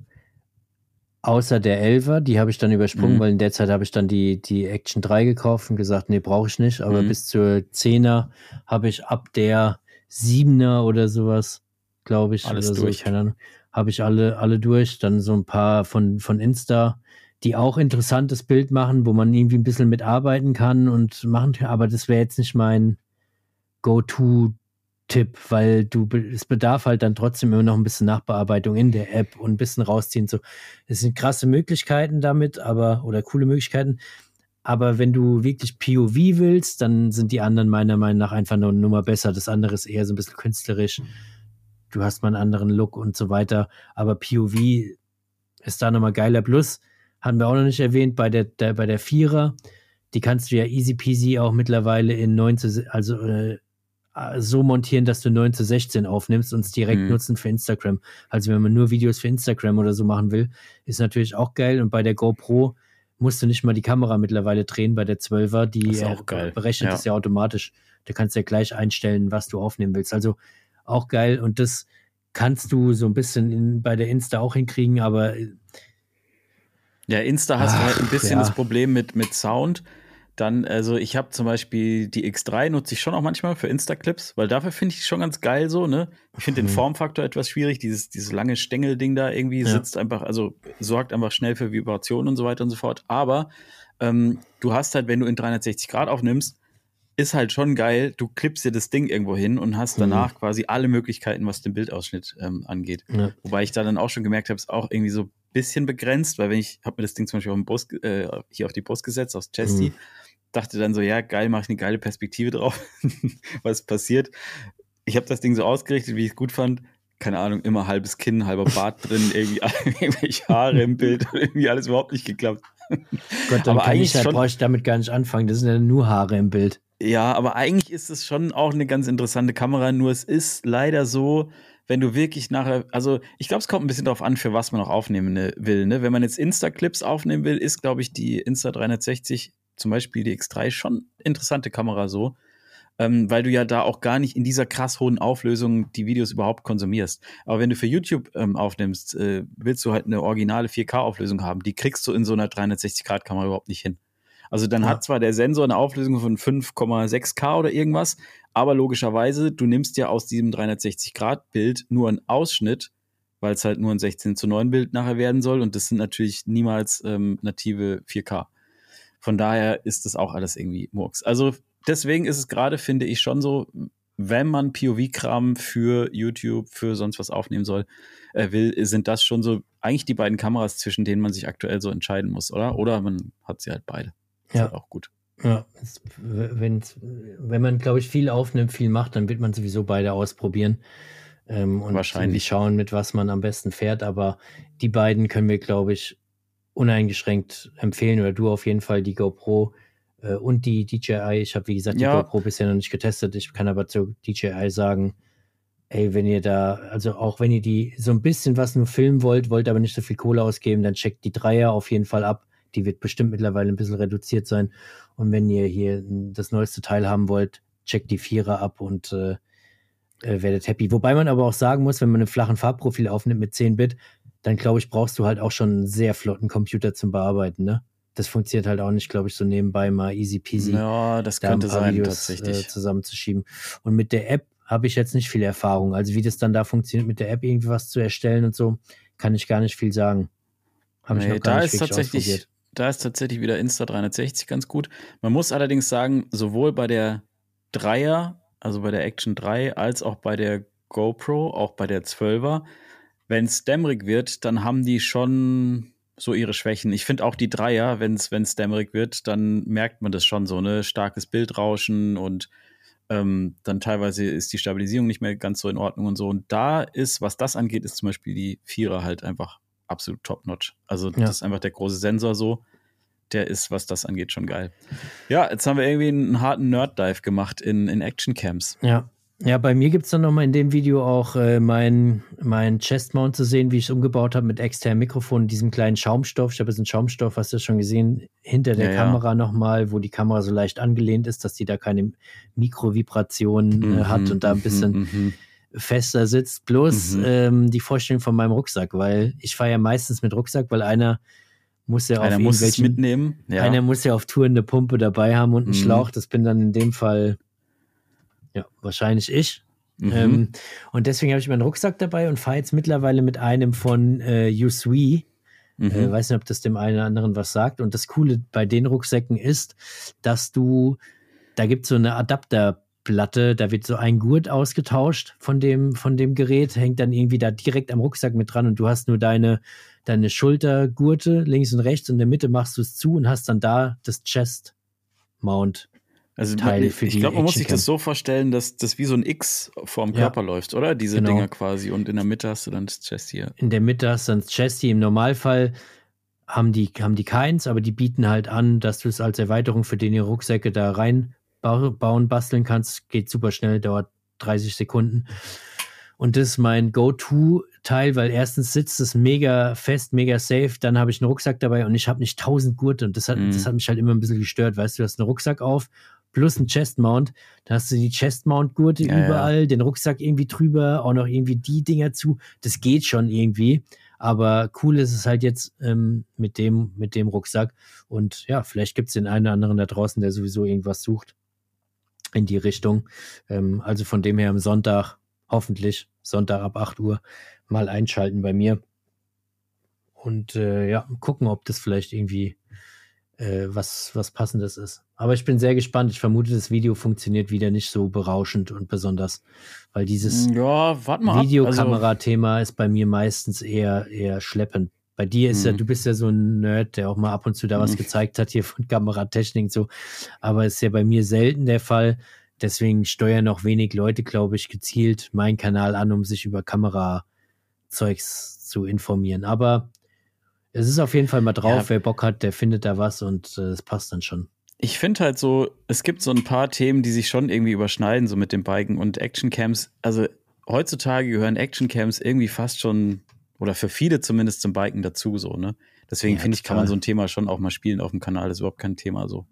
außer der 11er, die habe ich dann übersprungen, mhm. weil in der Zeit habe ich dann die, die Action 3 gekauft und gesagt, nee, brauche ich nicht. Aber mhm. bis zur 10er habe ich ab der 7er oder sowas, glaube ich, Alles oder durch. so, keine Ahnung, habe ich alle, alle durch. Dann so ein paar von, von Insta, die auch interessantes Bild machen, wo man irgendwie ein bisschen mitarbeiten kann und machen kann. Aber das wäre jetzt nicht mein Go-To-Tipp, weil du, es bedarf halt dann trotzdem immer noch ein bisschen Nachbearbeitung in der App und ein bisschen rausziehen. So, es sind krasse Möglichkeiten damit, aber, oder coole Möglichkeiten. Aber wenn du wirklich POV willst, dann sind die anderen meiner Meinung nach einfach nur eine Nummer besser. Das andere ist eher so ein bisschen künstlerisch. Du hast mal einen anderen Look und so weiter. Aber POV ist da nochmal geiler. Plus, haben wir auch noch nicht erwähnt, bei der, der, bei der Vierer, die kannst du ja easy peasy auch mittlerweile in 9 zu, also äh, so montieren, dass du 9 zu 16 aufnimmst und es direkt mhm. nutzen für Instagram. Also wenn man nur Videos für Instagram oder so machen will, ist natürlich auch geil. Und bei der GoPro musst du nicht mal die Kamera mittlerweile drehen, bei der 12er, die äh, berechnet es ja. ja automatisch. Da kannst du ja gleich einstellen, was du aufnehmen willst. Also auch geil. Und das kannst du so ein bisschen in, bei der Insta auch hinkriegen, aber äh, ja, Insta hast Ach, du halt ein bisschen ja. das Problem mit, mit Sound. Dann, also ich habe zum Beispiel die X3 nutze ich schon auch manchmal für Insta-Clips, weil dafür finde ich schon ganz geil so, ne? Ich finde den Formfaktor etwas schwierig, dieses, dieses lange Stängelding da irgendwie ja. sitzt einfach, also sorgt einfach schnell für Vibrationen und so weiter und so fort. Aber ähm, du hast halt, wenn du in 360 Grad aufnimmst, ist halt schon geil, du klippst dir das Ding irgendwo hin und hast mhm. danach mhm. quasi alle Möglichkeiten, was den Bildausschnitt ähm, angeht. Ja. Wobei ich da dann auch schon gemerkt habe, ist auch irgendwie so ein bisschen begrenzt, weil wenn ich, habe mir das Ding zum Beispiel auf Brust, äh, hier auf die Brust gesetzt, aus Chesty, mhm dachte dann so, ja, geil, mache ich eine geile Perspektive drauf, was passiert. Ich habe das Ding so ausgerichtet, wie ich es gut fand. Keine Ahnung, immer halbes Kinn, halber Bart drin, irgendwie irgendwelche Haare im Bild, irgendwie alles überhaupt nicht geklappt. Gott, dann aber eigentlich ich, brauche ich damit gar nicht anfangen. Das sind ja nur Haare im Bild. Ja, aber eigentlich ist es schon auch eine ganz interessante Kamera. Nur es ist leider so, wenn du wirklich nachher, also ich glaube, es kommt ein bisschen darauf an, für was man auch aufnehmen ne, will. Ne? Wenn man jetzt Insta-Clips aufnehmen will, ist, glaube ich, die Insta 360 zum Beispiel die X3 schon interessante Kamera so, ähm, weil du ja da auch gar nicht in dieser krass hohen Auflösung die Videos überhaupt konsumierst. Aber wenn du für YouTube ähm, aufnimmst, äh, willst du halt eine originale 4K-Auflösung haben. Die kriegst du in so einer 360-Grad-Kamera überhaupt nicht hin. Also dann ja. hat zwar der Sensor eine Auflösung von 5,6K oder irgendwas, aber logischerweise, du nimmst ja aus diesem 360-Grad-Bild nur einen Ausschnitt weil es halt nur ein 16 zu 9 Bild nachher werden soll und das sind natürlich niemals ähm, native 4K. Von daher ist das auch alles irgendwie Murks. Also deswegen ist es gerade, finde ich, schon so, wenn man POV-Kram für YouTube, für sonst was aufnehmen soll, äh, will, sind das schon so eigentlich die beiden Kameras, zwischen denen man sich aktuell so entscheiden muss, oder? Oder man hat sie halt beide. Ist ja. Halt auch gut. Ja, es, wenn, wenn man, glaube ich, viel aufnimmt, viel macht, dann wird man sowieso beide ausprobieren. Ähm, und Wahrscheinlich. schauen, mit was man am besten fährt. Aber die beiden können wir, glaube ich, uneingeschränkt empfehlen. Oder du auf jeden Fall die GoPro äh, und die DJI. Ich habe, wie gesagt, die Ja. GoPro bisher noch nicht getestet. Ich kann aber zu DJI sagen, ey, wenn ihr da, also auch wenn ihr die so ein bisschen was nur filmen wollt, wollt aber nicht so viel Kohle ausgeben, dann checkt die Dreier auf jeden Fall ab. Die wird bestimmt mittlerweile ein bisschen reduziert sein. Und wenn ihr hier das neueste Teil haben wollt, checkt die Vierer ab und äh, äh, werdet happy. Wobei man aber auch sagen muss, wenn man einen flachen Farbprofil aufnimmt mit 10 Bit, dann glaube ich, brauchst du halt auch schon einen sehr flotten Computer zum Bearbeiten, ne? Das funktioniert halt auch nicht, glaube ich, so nebenbei mal easy peasy Ja, das da könnte sein, Videos äh, tatsächlich. zusammenzuschieben. Und mit der App habe ich jetzt nicht viel Erfahrung. Also wie das dann da funktioniert, mit der App irgendwie was zu erstellen und so, kann ich gar nicht viel sagen. Habe ich Nee, noch gar da nicht ist tatsächlich, da ist tatsächlich wieder Insta360 ganz gut. Man muss allerdings sagen, sowohl bei der Dreier, also bei der Action 3, als auch bei der GoPro, auch bei der 12er, wenn es dämmerig wird, dann haben die schon so ihre Schwächen. Ich finde auch die Dreier, wenn es dämmerig wird, dann merkt man das schon so, ne? Starkes Bildrauschen und ähm, dann teilweise ist die Stabilisierung nicht mehr ganz so in Ordnung und so. Und da ist, was das angeht, ist zum Beispiel die Vierer halt einfach absolut top-notch. Also Ja. das ist einfach der große Sensor so. Der ist, was das angeht, schon geil. Ja, jetzt haben wir irgendwie einen harten Nerd-Dive gemacht in, in Action-Camps. Ja. Ja, bei mir gibt es dann nochmal in dem Video auch äh, mein, mein Chest-Mount zu sehen, wie ich es umgebaut habe mit externem Mikrofon, diesem kleinen Schaumstoff. Ich habe jetzt einen Schaumstoff, hast du schon gesehen, hinter der Ja, ja. Kamera nochmal, wo die Kamera so leicht angelehnt ist, dass die da keine Mikrovibrationen äh, hat und da ein bisschen mhm. fester sitzt. Bloß Mhm. ähm, die Vorstellung von meinem Rucksack, weil ich fahre ja meistens mit Rucksack, weil einer muss ja auf Einer muss mitnehmen. Ja. einer muss ja auf Touren eine Pumpe dabei haben und einen Mhm. Schlauch. Das bin dann in dem Fall ja wahrscheinlich ich. Mhm. Ähm, und deswegen habe ich meinen Rucksack dabei und fahre jetzt mittlerweile mit einem von äh, Usui. Mhm. Äh, weiß nicht, ob das dem einen oder anderen was sagt. Und das Coole bei den Rucksäcken ist, dass du, da gibt es so eine Adapterplatte, da wird so ein Gurt ausgetauscht von dem, von dem Gerät, hängt dann irgendwie da direkt am Rucksack mit dran und du hast nur deine, deine Schultergurte links und rechts und in der Mitte machst du es zu und hast dann da das Chest Mount. Also Teil man- für ich die glaube, man muss sich das so vorstellen, dass das wie so ein X vorm Ja. Körper läuft, oder? Diese Genau. Dinger quasi. Und in der Mitte hast du dann das Chest hier. in der Mitte hast du dann das Chassis. Im Normalfall haben die, haben die keins, aber die bieten halt an, dass du es als Erweiterung für den ihre Rucksäcke da reinbauen, basteln kannst. Geht super schnell, dauert 30 Sekunden. Und das ist mein Go-To-Teil, weil erstens sitzt es mega fest, mega safe. Dann habe ich einen Rucksack dabei und ich habe nicht tausend Gurte. Und das hat, Mhm. das hat mich halt immer ein bisschen gestört. Weißt du, du hast einen Rucksack auf plus einen Chest-Mount. Dann hast du die Chest-Mount-Gurte Ja, ja. überall, den Rucksack irgendwie drüber, auch noch irgendwie die Dinger zu. Das geht schon irgendwie. Aber cool ist es halt jetzt ähm, mit, dem, mit dem Rucksack. Und ja, vielleicht gibt es den einen oder anderen da draußen, der sowieso irgendwas sucht in die Richtung. Ähm, also von dem her am Sonntag, hoffentlich Sonntag ab 8 Uhr, mal einschalten bei mir. Und äh, ja, gucken, ob das vielleicht irgendwie äh, was, was Passendes ist. Aber ich bin sehr gespannt. Ich vermute, das Video funktioniert wieder nicht so berauschend und besonders, weil dieses Ja, warte mal. ab. Also, Videokamera-Thema ist bei mir meistens eher, eher schleppend. Bei dir ist ja, Mhm. du bist ja so ein Nerd, der auch mal ab und zu da was Mhm. gezeigt hat hier von Kameratechnik und so. Aber ist ja bei mir selten der Fall. Deswegen steuern auch wenig Leute, glaube ich, gezielt meinen Kanal an, um sich über Kamerazeugs zu informieren. Aber es ist auf jeden Fall mal drauf. Ja. Wer Bock hat, der findet da was und äh, es passt dann schon. Ich finde halt so, es gibt so ein paar Themen, die sich schon irgendwie überschneiden, so mit dem Biken und Actioncams. Also heutzutage gehören Actioncams irgendwie fast schon, oder für viele zumindest zum Biken dazu, so, ne? Deswegen Ja, finde ich, kann man so ein Thema schon auch mal spielen auf dem Kanal. Das ist überhaupt kein Thema so.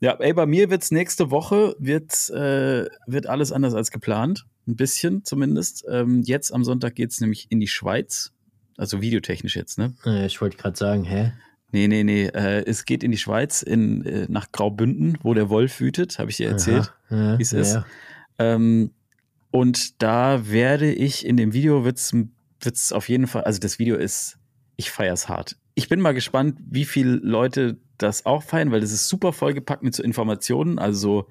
Ja, ey, bei mir wird's nächste Woche, wird, äh, wird alles anders als geplant. Ein bisschen zumindest. Ähm, jetzt am Sonntag geht's nämlich in die Schweiz. Also videotechnisch jetzt, ne? Ich wollte gerade sagen, hä? Nee, nee, nee. Äh, es geht in die Schweiz, in, äh, nach Graubünden, wo der Wolf wütet, habe ich dir erzählt. Ja, wie es ist. ja. Ähm, und da werde ich in dem Video wird's wird es auf jeden Fall, also das Video ist, ich feiere es hart. Ich bin mal gespannt, wie viele Leute das auch feiern, weil das ist super vollgepackt mit so Informationen, also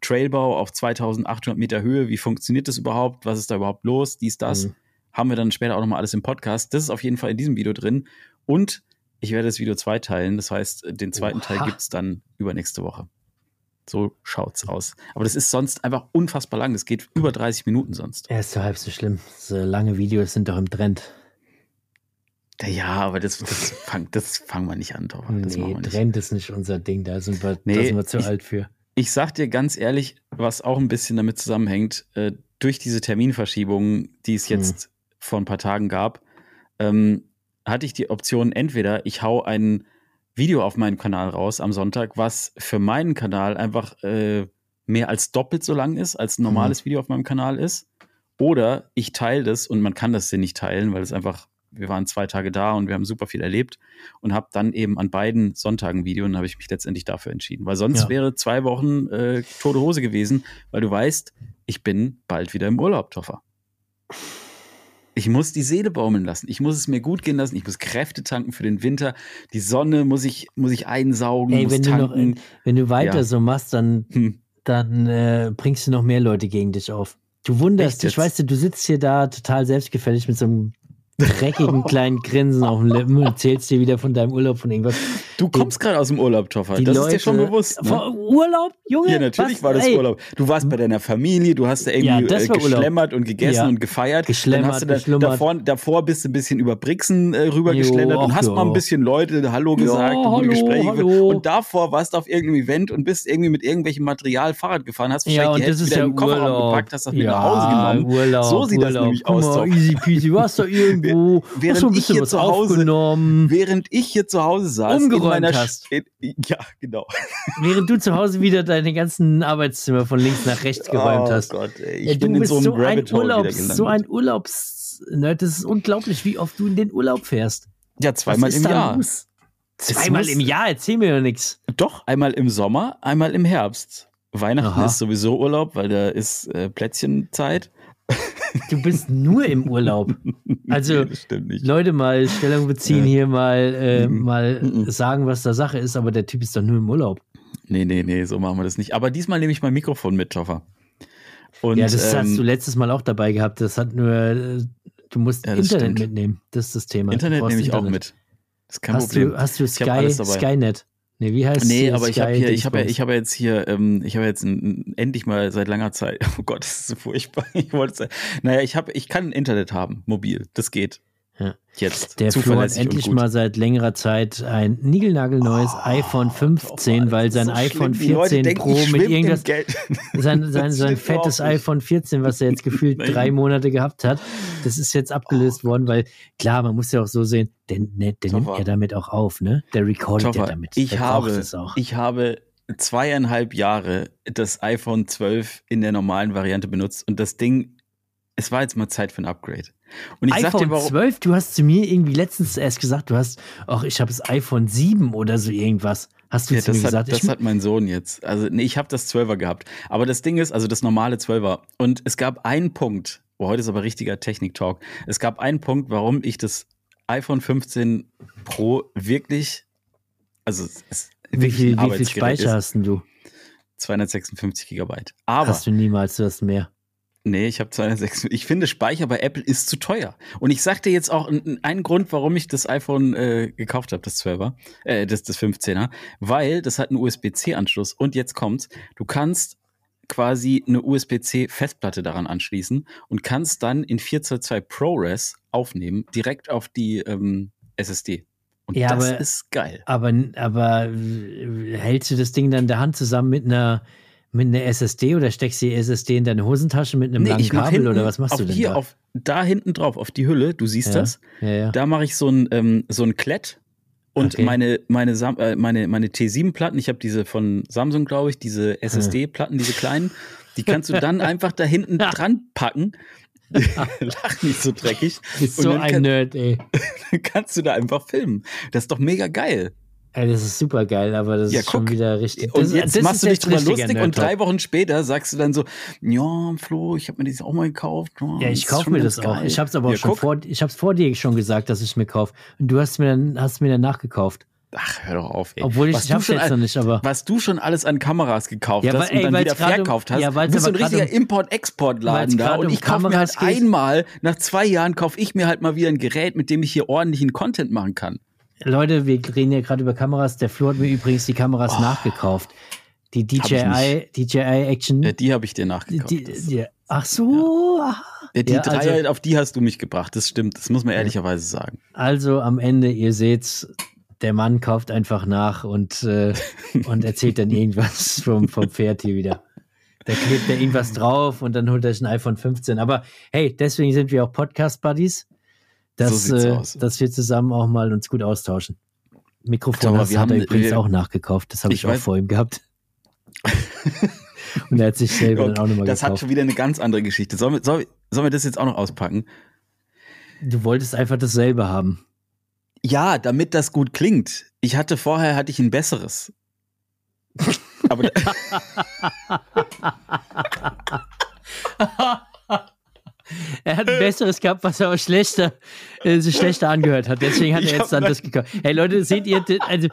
Trailbau auf 2800 Meter Höhe, wie funktioniert das überhaupt, was ist da überhaupt los, dies, das. Mhm. Haben wir dann später auch nochmal alles im Podcast. Das ist auf jeden Fall in diesem Video drin. Und ich werde das Video zweiteilen. Das heißt, den zweiten Oha. Teil gibt es dann übernächste Woche. So schaut's aus. Aber das ist sonst einfach unfassbar lang. Das geht über 30 Minuten sonst. Ja, ist ja halb so schlimm. So lange Videos sind doch im Trend. Ja, aber das, das fangen das fang wir nicht an, Torwart. Das nee, Trend ist nicht unser Ding. Da sind wir, nee, da sind wir zu ich, alt für. Ich sag dir ganz ehrlich, was auch ein bisschen damit zusammenhängt, äh, durch diese Terminverschiebungen, die es jetzt hm. vor ein paar Tagen gab, ähm, hatte ich die Option, entweder ich hau ein Video auf meinen Kanal raus am Sonntag, was für meinen Kanal einfach äh, mehr als doppelt so lang ist, als ein normales mhm. Video auf meinem Kanal ist. Oder ich teile das und man kann das hier nicht teilen, weil es einfach, wir waren zwei Tage da und wir haben super viel erlebt und habe dann eben an beiden Sonntagen Video und habe ich mich letztendlich dafür entschieden. Weil sonst ja. wäre zwei Wochen äh, tote Hose gewesen, weil du weißt, ich bin bald wieder im Urlaub, Toffer. Ich muss die Seele baumeln lassen. Ich muss es mir gut gehen lassen. Ich muss Kräfte tanken für den Winter. Die Sonne muss ich, muss ich einsaugen. Ey, wenn, du noch, wenn du weiter ja. so machst, dann, hm. dann äh, bringst du noch mehr Leute gegen dich auf. Du wunderst dich, weißt du, du sitzt hier da total selbstgefällig mit so einem dreckigen kleinen Grinsen auf den Lippen und erzählst dir wieder von deinem Urlaub von irgendwas. Du kommst gerade aus dem Urlaub, Toffer. Das Leute, ist dir schon bewusst. Ne? Urlaub, Junge? Ja, natürlich was? war das Ey. Urlaub. Du warst bei deiner Familie, du hast da irgendwie ja, äh, geschlemmert Urlaub. und gegessen ja. und gefeiert. Geschlemmert, dann hast du da, davor, davor bist du ein bisschen über Brixen äh, rübergeschlendert und hast jo. mal ein bisschen Leute Hallo gesagt jo, und hallo, Gespräche hallo. Und davor warst du auf irgendeinem Event und bist irgendwie mit irgendwelchem Material Fahrrad gefahren, hast ja, und das ist wieder ja im Kofferraum gepackt, hast das mit nach Hause genommen. Urlaub, so sieht das nämlich aus. Easy peasy, warst du irgendwo, während ich hier zu Hause, während ich hier zu Hause saß, umgeräumt hast. Ja, genau. Während du zu Hause wieder deine ganzen Arbeitszimmer von links nach rechts geräumt oh hast. Gott, ey. Ich ja, bin in so einem so Rabbit ein Urlaubs, So ein Urlaubs... Ne, das ist unglaublich, wie oft du in den Urlaub fährst. Ja, zweimal im Jahr. Los? Zweimal im Jahr? Erzähl mir doch nichts. Doch, einmal im Sommer, einmal im Herbst. Weihnachten Aha. ist sowieso Urlaub, weil da ist äh, Plätzchenzeit. Du bist nur im Urlaub. Also Leute mal Stellung beziehen, hier mal, äh, mhm. mal mhm. sagen, was da Sache ist, aber der Typ ist doch nur im Urlaub. Nee, nee, nee, so machen wir das nicht. Aber diesmal nehme ich mein Mikrofon mit, Toffer. Und, ja, das ähm, hast du letztes Mal auch dabei gehabt. Das hat nur, äh, du musst ja, Internet stimmt. mitnehmen. Das ist das Thema. Internet nehme ich Internet. auch mit. Das ist kein hast Problem. Du, hast du Sky, Skynet? Nee, wie heißt Nee, aber ich habe hier, ich habe ja, ich habe jetzt hier, ähm, ich habe jetzt ein, endlich mal seit langer Zeit, oh Gott, das ist so furchtbar. Ich wollte naja, ich habe, ich kann Internet haben, mobil, das geht. Jetzt. Der Flo hat endlich mal seit längerer Zeit ein niegelnagelneues oh, iPhone 15, oh, weil sein so iPhone 14 denken, Pro mit irgendwas. Sein, sein, sein fettes iPhone 14, was er jetzt gefühlt drei Monate gehabt hat, das ist jetzt abgelöst oh. worden, weil klar, man muss ja auch so sehen, der, der, der nimmt ja damit auch auf, ne? Der recordet ja damit. Ich habe, ich habe zweieinhalb Jahre das iPhone 12 in der normalen Variante benutzt und das Ding, es war jetzt mal Zeit für ein Upgrade. Und ich iPhone dir, warum, 12, du hast zu mir irgendwie letztens erst gesagt, du hast, ach, ich habe das iPhone 7 oder so irgendwas. Hast du ja, zu mir hat, gesagt? Das hat mein Sohn jetzt. Also, nee, ich habe das 12er gehabt. Aber das Ding ist, also das normale 12er. Und es gab einen Punkt, oh, heute ist aber richtiger Technik-Talk. Es gab einen Punkt, warum ich das iPhone 15 Pro wirklich, also es wie viel, wie viel Speicher ist. hast du? 256 Gigabyte. Aber hast du niemals, du hast mehr. Nee, ich habe 206. Ich finde, Speicher bei Apple ist zu teuer. Und ich sag dir jetzt auch einen Grund, warum ich das iPhone äh, gekauft habe, das 12er, äh, das, das 15er, weil das hat einen USB-C-Anschluss. Und jetzt kommt's, du kannst quasi eine USB-C-Festplatte daran anschließen und kannst dann in 422 ProRes aufnehmen, direkt auf die ähm, SSD. Und ja, das aber, ist geil. Aber, aber hältst du das Ding dann in der Hand zusammen mit einer mit einer SSD oder steckst du die SSD in deine Hosentasche mit einem nee, langen Kabel oder was machst du denn hier, da? Auf, da hinten drauf, auf die Hülle, du siehst ja, das. Ja, ja. Da mache ich so ein, ähm, so ein Klett und okay. meine, meine, äh, meine, meine T7-Platten, ich habe diese von Samsung, glaube ich, diese SSD-Platten, diese kleinen, die kannst du dann einfach da hinten dran packen. Lach nicht so dreckig. Ist so ein kann, Nerd, ey. Dann kannst du da einfach filmen. Das ist doch mega geil. Ey, das ist super geil, aber das Ja, ist schon guck. wieder richtig. Und das, jetzt das machst du dich jetzt drüber lustig und drei Wochen später sagst du dann so, ja, Flo, ich habe mir das auch mal gekauft. Oh, Ja, ich kaufe schon mir das auch. geil. Ich habe es aber auch Ja, schon guck. vor, ich habe es vor dir schon gesagt, dass ich es mir kaufe. Und du hast mir dann, hast mir dann nachgekauft. Ach, hör doch auf, ey. Obwohl ich, Was ich du hab's schon jetzt noch nicht, aber. Was du schon alles an Kameras gekauft Ja, hast weil- und ey, dann wieder verkauft hast, ja, du bist so ein richtiger um- Import-Export-Laden da und um ich kaufe mir halt einmal, nach zwei Jahren kaufe ich mir halt mal wieder ein Gerät, mit dem ich hier ordentlichen Content machen kann. Leute, wir reden ja gerade über Kameras. Der Flo hat mir übrigens die Kameras nachgekauft. Die Oh. DJI, DJI Action. Ja, die habe ich dir nachgekauft. die, die, ach so. aha. Ja, die Ja, drei, also- auf die hast du mich gebracht, das stimmt, das muss man ehrlicherweise sagen. Also am Ende, ihr seht's, der Mann kauft einfach nach und, äh, und erzählt dann irgendwas vom, vom Pferd hier wieder. Da klebt er irgendwas drauf und dann holt er sich ein iPhone 15. Aber hey, deswegen sind wir auch Podcast-Buddies, dass, So äh, dass wir zusammen auch mal uns gut austauschen. Mikrofon hast, wir hat er haben- übrigens wir- auch nachgekauft. Das habe Ich ich, auch vor ihm gehabt. und er hat sich selber dann auch nochmal das hat gekauft. schon wieder eine ganz andere Geschichte. Sollen wir, sollen wir, sollen wir das jetzt auch noch auspacken? Du wolltest einfach dasselbe haben. Ja, damit das gut klingt. Ich hatte vorher hatte ich ein besseres. Aber Er hat ein besseres gehabt, was aber schlechter, äh, sich schlechter angehört hat. Deswegen hat er jetzt dann das gekauft. Hey Leute, seht ihr, also,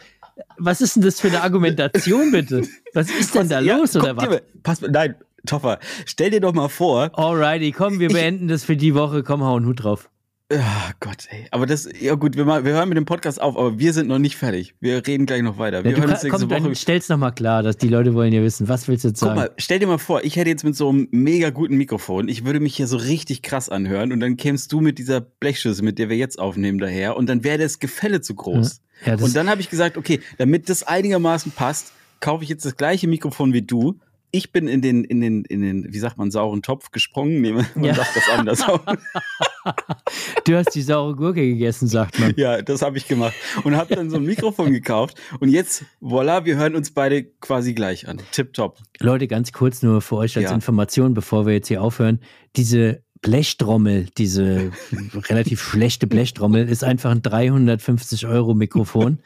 was ist denn das für eine Argumentation, bitte? Was ist denn da Ja, los, oder was? Pass, nein, Toffer, stell dir doch mal vor. Alrighty, komm, wir Ich- beenden das für die Woche. Komm, hau einen Hut drauf. Ah Gott, ey. Aber das, ja gut, wir, mal, wir hören mit dem Podcast auf, aber wir sind noch nicht fertig. Wir reden gleich noch weiter. Wir Ja, hören uns nächste komm, dann Woche. stell's nochmal klar, dass die Leute wollen ja wissen. Was willst du jetzt Guck sagen? mal, stell dir mal vor, ich hätte jetzt mit so einem mega guten Mikrofon, ich würde mich hier so richtig krass anhören und dann kämst du mit dieser Blechschüssel, mit der wir jetzt aufnehmen, daher und dann wäre das Gefälle zu groß. Ja, das, Und dann habe ich gesagt, okay, damit das einigermaßen passt, kaufe ich jetzt das gleiche Mikrofon wie du. Ich bin in den, in den, in den, wie sagt man, sauren Topf gesprungen. Nee, man Ja. sagt das anders. du hast die saure Gurke gegessen, sagt man. ja, das habe ich gemacht. Und habe dann so ein Mikrofon gekauft. Und jetzt, voilà, wir hören uns beide quasi gleich an. Tipptopp. Leute, ganz kurz nur für euch als Ja. Information, bevor wir jetzt hier aufhören. Diese Blechtrommel, diese relativ schlechte Blechtrommel, ist einfach ein 350 Euro Mikrofon.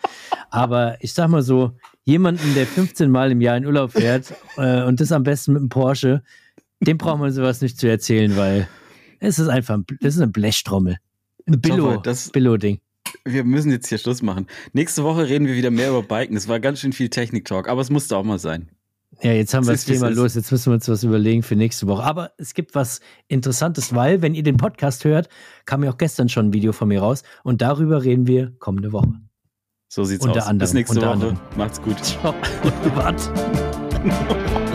Aber ich sag mal so, jemanden, der 15 Mal im Jahr in Urlaub fährt äh, und das am besten mit einem Porsche, dem braucht man sowas nicht zu erzählen, weil es ist einfach, ein, das ist eine Blechtrommel. Ein Billo, Billo-Ding. Wir müssen jetzt hier Schluss machen. Nächste Woche reden wir wieder mehr über Biken. Das war ganz schön viel Technik-Talk, aber es musste auch mal sein. Ja, jetzt haben wir Es das es Thema los. Jetzt müssen wir uns was überlegen für nächste Woche. Aber es gibt was Interessantes, weil, wenn ihr den Podcast hört, kam ja auch gestern schon ein Video von mir raus und darüber reden wir kommende Woche. So sieht's Unter aus. anderem, Bis nächste Woche. anderem. Macht's gut. Ciao. Wart.